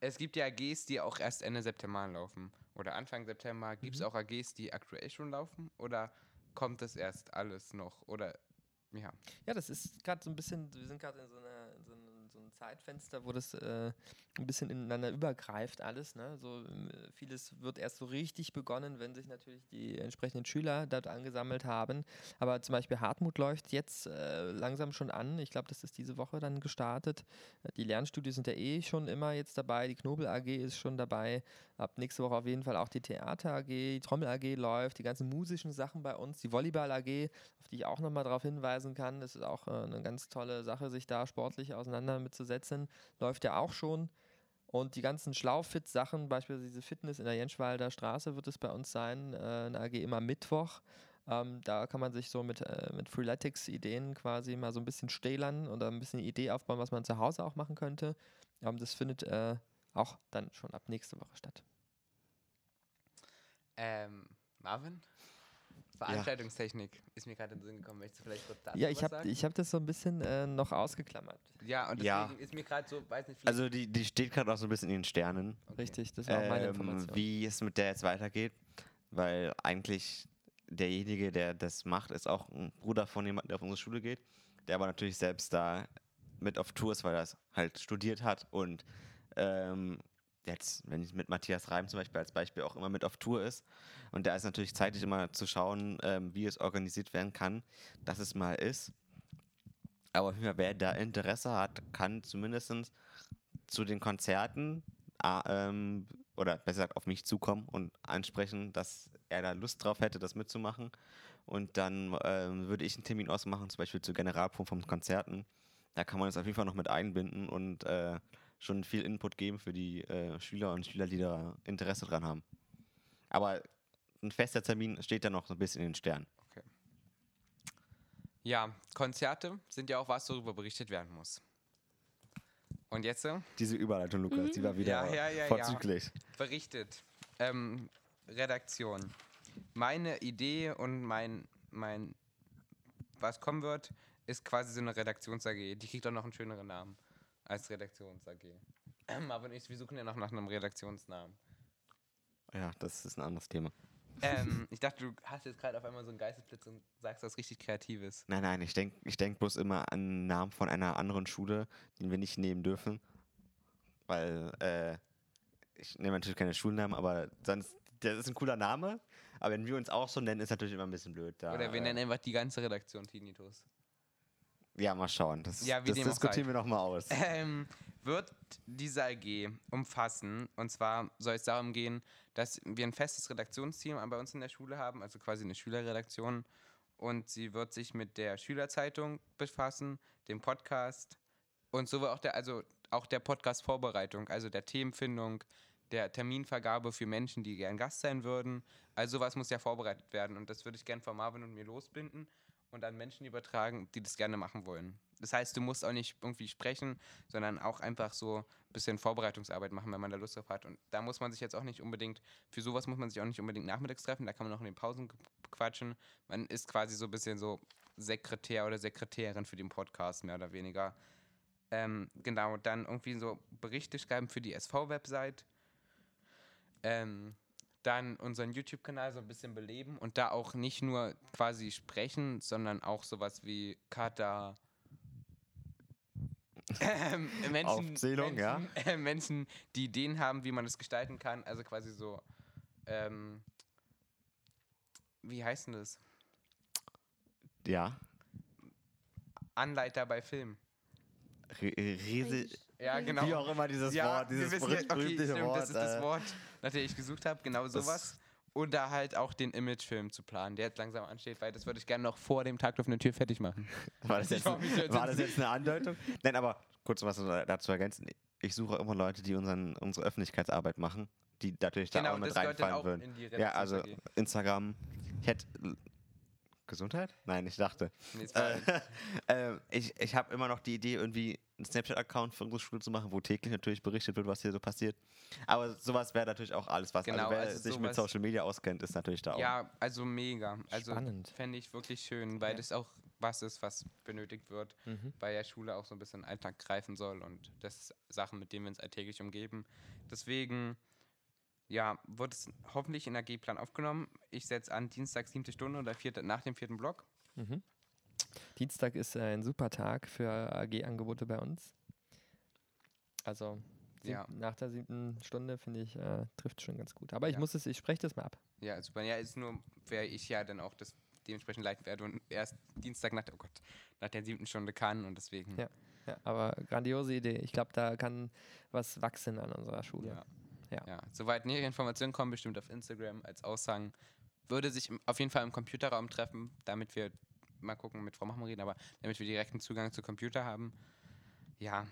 Speaker 1: es gibt ja AGs, die auch erst Ende September laufen. Oder Anfang September. Gibt es
Speaker 2: Mhm.
Speaker 1: auch AGs, die aktuell schon laufen? Oder kommt das erst alles noch? Oder ja.
Speaker 5: Ja, das ist gerade so ein bisschen, wir sind gerade in so, einer, in so, einem, so einem Zeitfenster, wo das äh, ein bisschen ineinander übergreift alles. Ne? So, ähm, vieles wird erst so richtig begonnen, wenn sich natürlich die entsprechenden Schüler dort angesammelt haben. Aber zum Beispiel Hartmut läuft jetzt äh, langsam schon an. Ich glaube, das ist diese Woche dann gestartet. Äh, Die Lernstudios sind ja eh schon immer jetzt dabei. Die Knobel AG ist schon dabei. Ab nächste Woche auf jeden Fall auch die Theater AG, die Trommel AG läuft, die ganzen musischen Sachen bei uns, die Volleyball AG, auf die ich auch nochmal darauf hinweisen kann. Das ist auch äh, eine ganz tolle Sache, sich da sportlich auseinander mitzusetzen. Läuft ja auch schon. Und die ganzen Schlaufit-Sachen, beispielsweise diese Fitness in der Jenschwalder Straße wird es bei uns sein, äh, eine AG immer Mittwoch. Ähm, da kann man sich so mit, äh, mit Freeletics-Ideen quasi mal so ein bisschen stählern oder ein bisschen Idee aufbauen, was man zu Hause auch machen könnte. Ähm, das findet äh, auch dann schon ab nächste Woche statt.
Speaker 1: Ähm, Marvin? Veranstaltungstechnik ist mir gerade in den Sinn gekommen. Möchtest du vielleicht kurz dazu
Speaker 5: Ja, ich habe
Speaker 1: sagen?
Speaker 5: ich hab das so ein bisschen äh, noch ausgeklammert.
Speaker 1: Ja, und deswegen
Speaker 2: Ja.
Speaker 1: ist mir gerade so, weiß nicht,
Speaker 2: Also die, die steht gerade auch so ein bisschen in den Sternen.
Speaker 5: Richtig, das war auch meine
Speaker 2: ähm,
Speaker 5: Information.
Speaker 2: wie es mit der jetzt weitergeht. Weil eigentlich derjenige, der das macht, ist auch ein Bruder von jemandem, der auf unsere Schule geht. Der aber natürlich selbst da mit auf Tour ist, weil er es halt studiert hat und ähm, jetzt, wenn ich mit Matthias Reim zum Beispiel als Beispiel auch immer mit auf Tour ist. Und da ist natürlich zeitlich immer zu schauen, ähm, wie es organisiert werden kann, dass es mal ist. Aber wer da Interesse hat, kann zumindest zu den Konzerten ähm, oder besser gesagt auf mich zukommen und ansprechen, dass er da Lust drauf hätte, das mitzumachen. Und dann ähm, würde ich einen Termin ausmachen, zum Beispiel zur Generalprobe von Konzerten. Da kann man es auf jeden Fall noch mit einbinden und äh, schon viel Input geben für die äh, Schüler und Schüler, die da Interesse dran haben. Aber ein fester Termin steht da noch so ein bisschen in den Sternen.
Speaker 1: Ja, Konzerte sind ja auch was, worüber berichtet werden muss. Und jetzt äh,
Speaker 2: Diese Überleitung, Lukas, die war wieder
Speaker 1: Ja, ja, ja, ja.
Speaker 2: vorzüglich.
Speaker 1: berichtet. Ähm, Redaktion. Meine Idee und mein, mein, was kommen wird, ist quasi so eine Redaktions-AG. Die kriegt auch noch einen schöneren Namen als Redaktions-AG. Ähm, aber nicht, wir suchen ja noch nach einem Redaktionsnamen.
Speaker 2: Ja, das ist ein anderes Thema.
Speaker 1: ähm, ich dachte, du hast jetzt gerade auf einmal so einen Geistesblitz und sagst was richtig Kreatives.
Speaker 2: Nein, nein, ich denke ich denk bloß immer an einen Namen von einer anderen Schule, den wir nicht nehmen dürfen. Weil, äh, ich nehme natürlich keine Schulnamen, aber sonst, das ist ein cooler Name. Aber wenn wir uns auch so nennen, ist natürlich immer ein bisschen blöd. Da,
Speaker 1: Oder wir
Speaker 2: äh,
Speaker 1: nennen einfach die ganze Redaktion Tinnitus.
Speaker 2: Ja, mal schauen. Das,
Speaker 1: Ja,
Speaker 2: das diskutieren wir nochmal aus.
Speaker 1: Ähm, wird diese AG umfassen, und zwar soll es darum gehen, dass wir ein festes Redaktionsteam bei uns in der Schule haben, also quasi eine Schülerredaktion. Und sie wird sich mit der Schülerzeitung befassen, dem Podcast und so auch der, also auch der Podcast-Vorbereitung, also der Themenfindung, der Terminvergabe für Menschen, die gern Gast sein würden. Also sowas muss ja vorbereitet werden und das würde ich gern von Marvin und mir losbinden und an Menschen übertragen, die das gerne machen wollen. Das heißt, du musst auch nicht irgendwie sprechen, sondern auch einfach so ein bisschen Vorbereitungsarbeit machen, wenn man da Lust drauf hat. Und da muss man sich jetzt auch nicht unbedingt, für sowas muss man sich auch nicht unbedingt nachmittags treffen, da kann man auch in den Pausen quatschen. Man ist quasi so ein bisschen so Sekretär oder Sekretärin für den Podcast, mehr oder weniger. Ähm, genau, dann irgendwie so Berichte schreiben für die SV-Website. Ähm, dann unseren YouTube-Kanal so ein bisschen beleben und da auch nicht nur quasi sprechen, sondern auch sowas wie Kata. Ähm, Menschen,
Speaker 2: Aufzählung, ja.
Speaker 1: Menschen, äh, Menschen, die Ideen haben, wie man es gestalten kann. Also quasi so. Ähm, wie heißt denn das?
Speaker 2: Ja.
Speaker 1: Anleiter bei Film.
Speaker 2: Re Riese,
Speaker 1: Ja, genau.
Speaker 2: wie auch immer dieses
Speaker 1: ja,
Speaker 2: Wort, dieses
Speaker 1: wissen ja, okay,
Speaker 2: berühmte
Speaker 1: stimmt,
Speaker 2: Wort.
Speaker 1: das ist das
Speaker 2: äh,
Speaker 1: Wort, nach dem ich gesucht habe, genau
Speaker 2: das-
Speaker 1: sowas. Und da halt auch den Imagefilm zu planen, der jetzt langsam ansteht, weil das würde ich gerne noch vor dem Tag auf eine Tür fertig machen.
Speaker 2: War das,
Speaker 1: Ich
Speaker 2: jetzt, war das jetzt eine Andeutung? Nein, aber kurz was dazu ergänzen. Ich suche immer Leute, die unseren, unsere Öffentlichkeitsarbeit machen, die natürlich da
Speaker 1: genau,
Speaker 2: auch mit
Speaker 1: das
Speaker 2: reinfallen würden. Ja, also. Instagram. Ich hätte. Gesundheit? Nein, ich dachte.
Speaker 1: Nee,
Speaker 2: Äh, ähm, ich ich habe immer noch die Idee, irgendwie einen Snapchat-Account für unsere Schule zu machen, wo täglich natürlich berichtet wird, was hier so passiert. Aber sowas wäre natürlich auch alles, was.
Speaker 1: Genau,
Speaker 2: also wer
Speaker 1: also
Speaker 2: sich mit Social Media auskennt, ist natürlich da auch.
Speaker 1: Ja, also mega. Also
Speaker 5: Spannend.
Speaker 1: fände ich wirklich schön, weil
Speaker 5: Ja.
Speaker 1: das auch was ist, was benötigt wird,
Speaker 5: Mhm.
Speaker 1: weil ja Schule auch so ein bisschen Alltag greifen soll und das ist Sachen, mit denen wir uns alltäglich umgeben. Deswegen, ja, wird es hoffentlich in der G-Plan aufgenommen. Ich setze an Dienstag, siebte Stunde oder vierte, nach dem vierten Block.
Speaker 5: Mhm. Dienstag ist äh, ein super Tag für AG-Angebote bei uns. Also
Speaker 1: Ja.
Speaker 5: nach der siebten Stunde finde ich, äh, trifft schon ganz gut. Aber ich
Speaker 1: Ja.
Speaker 5: muss es, ich spreche das mal ab.
Speaker 1: Ja, super. Ja, ist nur, wäre ich ja dann auch das dementsprechend leiten werde und erst Dienstag nach der, oh Gott, nach der siebten Stunde kann und deswegen.
Speaker 5: Ja. Ja, aber grandiose Idee. Ich glaube, da kann was wachsen an unserer Schule.
Speaker 1: Ja.
Speaker 5: Ja.
Speaker 1: ja. Soweit nähere Informationen kommen, bestimmt auf Instagram als Aushang. Würde sich auf jeden Fall im Computerraum treffen, damit wir mal gucken, mit Frau Machmann reden, aber damit wir direkten Zugang zu Computer haben. Ja.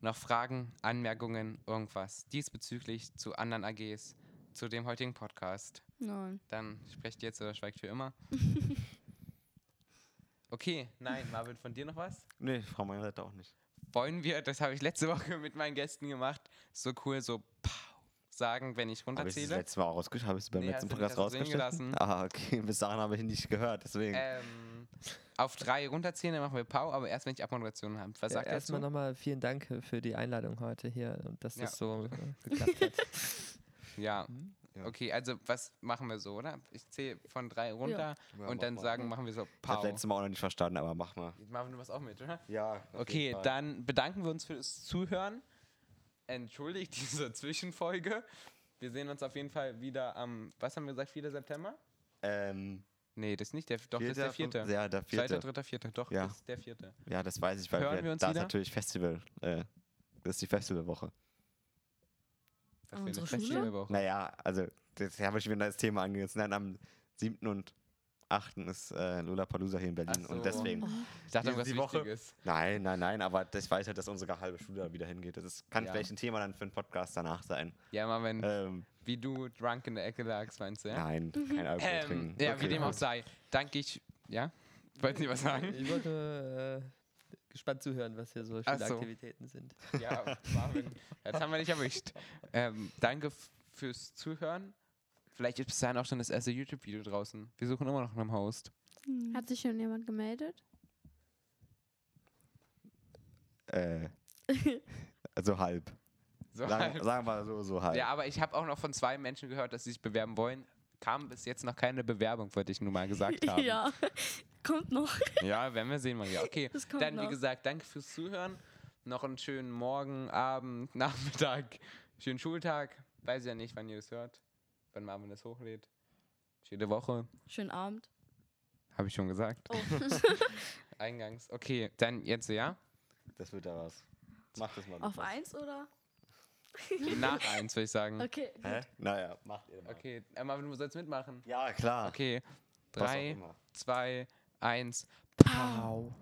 Speaker 1: Noch Fragen, Anmerkungen, irgendwas diesbezüglich zu anderen AGs, zu dem heutigen Podcast.
Speaker 3: Nein.
Speaker 1: Dann sprecht jetzt oder schweigt für immer. Okay, nein, Marvin, von dir noch was?
Speaker 2: Nee, Frau Meinreder auch nicht.
Speaker 1: wollen wir, das habe ich letzte Woche mit meinen Gästen gemacht, so cool so pow, sagen, wenn ich
Speaker 2: Habe ich das
Speaker 1: runterzähle.
Speaker 2: letzte Mal auch rausgeschnitten? Habe ich es beim
Speaker 1: Nee,
Speaker 2: letzten
Speaker 1: nicht,
Speaker 2: Podcast
Speaker 1: gelassen.
Speaker 2: Ah, okay. Bis dahin habe ich nicht gehört, deswegen.
Speaker 1: Ähm, auf drei runterzählen, dann machen wir Pau, aber erst wenn ich Abmoderation habe. Was
Speaker 5: Ja,
Speaker 1: sagt er dazu?
Speaker 5: erstmal nochmal vielen Dank für die Einladung heute hier und dass
Speaker 1: Ja.
Speaker 5: das so äh, geklappt hat.
Speaker 1: Ja.
Speaker 2: Ja.
Speaker 1: Okay, also was machen wir so, oder? Ich zähle von drei runter
Speaker 2: Ja,
Speaker 1: und dann
Speaker 2: mal.
Speaker 1: sagen, machen wir so
Speaker 2: Ich habe
Speaker 1: Pau.
Speaker 2: letztes Mal auch noch nicht verstanden, aber mach mal.
Speaker 1: Machen wir was auch mit, oder?
Speaker 2: Ja.
Speaker 1: Okay, dann bedanken wir uns fürs Zuhören. Entschuldigt diese Zwischenfolge. Wir sehen uns auf jeden Fall wieder am, was haben wir gesagt, 4. September?
Speaker 2: Ähm,
Speaker 1: Nee, das ist nicht der, doch, das ist der
Speaker 2: fünf-
Speaker 1: vierte.
Speaker 2: Ja, der
Speaker 1: Zweiter,
Speaker 2: vierte.
Speaker 1: dritter, vierter, doch,
Speaker 2: Ja.
Speaker 1: das ist der vierte.
Speaker 2: Ja, das weiß ich, weil
Speaker 1: Hören
Speaker 2: wir,
Speaker 1: wir uns
Speaker 2: da ist
Speaker 1: wieder?
Speaker 2: natürlich Festival. Äh, das ist die Festivalwoche.
Speaker 1: Eine
Speaker 4: unserer Schule?
Speaker 1: Festivalwoche.
Speaker 2: Naja, also, das habe ich wieder das Thema angesetzt. Nein, am 7. und 8. ist äh, Lollapalooza hier in Berlin.
Speaker 1: So.
Speaker 2: Und deswegen.
Speaker 1: Ich dachte,
Speaker 2: Die-
Speaker 1: was
Speaker 2: die Woche-
Speaker 1: Wichtiges.
Speaker 2: Nein, nein, nein, aber das weiß halt, dass unsere halbe Schule da wieder hingeht. Das ist, kann
Speaker 1: Ja.
Speaker 2: vielleicht ein Thema dann für einen Podcast danach sein.
Speaker 1: Ja, mal wenn,
Speaker 2: Ähm,
Speaker 1: wie du drunk in der Ecke lagst, meinst du, ja?
Speaker 2: Nein, kein Alkohol
Speaker 1: Ähm,
Speaker 2: trinken.
Speaker 1: ja,
Speaker 2: Okay,
Speaker 1: wie dem auch sei, danke ich. Ja? Wollten Sie was sagen?
Speaker 5: Ich wollte äh, gespannt zuhören, was hier so viele
Speaker 1: so.
Speaker 5: Aktivitäten sind.
Speaker 1: Ja, Marvin. Jetzt haben wir dich erwischt. Ähm, danke fürs Zuhören. Vielleicht ist bis dahin auch schon das erste YouTube-Video draußen. Wir suchen immer noch nach einem Host.
Speaker 3: Hat sich schon jemand gemeldet?
Speaker 2: Äh, also halb.
Speaker 1: So,
Speaker 2: Sagen, sagen wir mal so, so halb.
Speaker 1: ja, aber ich habe auch noch von zwei Menschen gehört, dass sie sich bewerben wollen. Kam bis jetzt noch keine Bewerbung, wollte ich nur mal gesagt haben.
Speaker 4: ja, kommt noch.
Speaker 1: Ja, werden wir sehen, Maria. Okay, dann wie
Speaker 4: noch.
Speaker 1: gesagt, danke fürs Zuhören. Noch einen schönen Morgen, Abend, Nachmittag, schönen Schultag. Weiß ja nicht, wann ihr das hört, wann Marvin das hochlädt. Schöne Woche,
Speaker 4: Schönen Abend.
Speaker 1: habe ich schon gesagt.
Speaker 4: Oh.
Speaker 1: Eingangs. Okay, dann jetzt ja.
Speaker 2: Das wird da was. Mach das mal.
Speaker 4: Auf
Speaker 2: Lukas.
Speaker 4: eins oder?
Speaker 1: Nach eins würde ich sagen.
Speaker 4: Okay.
Speaker 2: Hä? Naja, macht ihr mal.
Speaker 1: Okay, äh, Marvin, du sollst mitmachen.
Speaker 2: Ja, klar.
Speaker 1: Okay,
Speaker 2: Was
Speaker 1: drei, zwei, eins. Pow.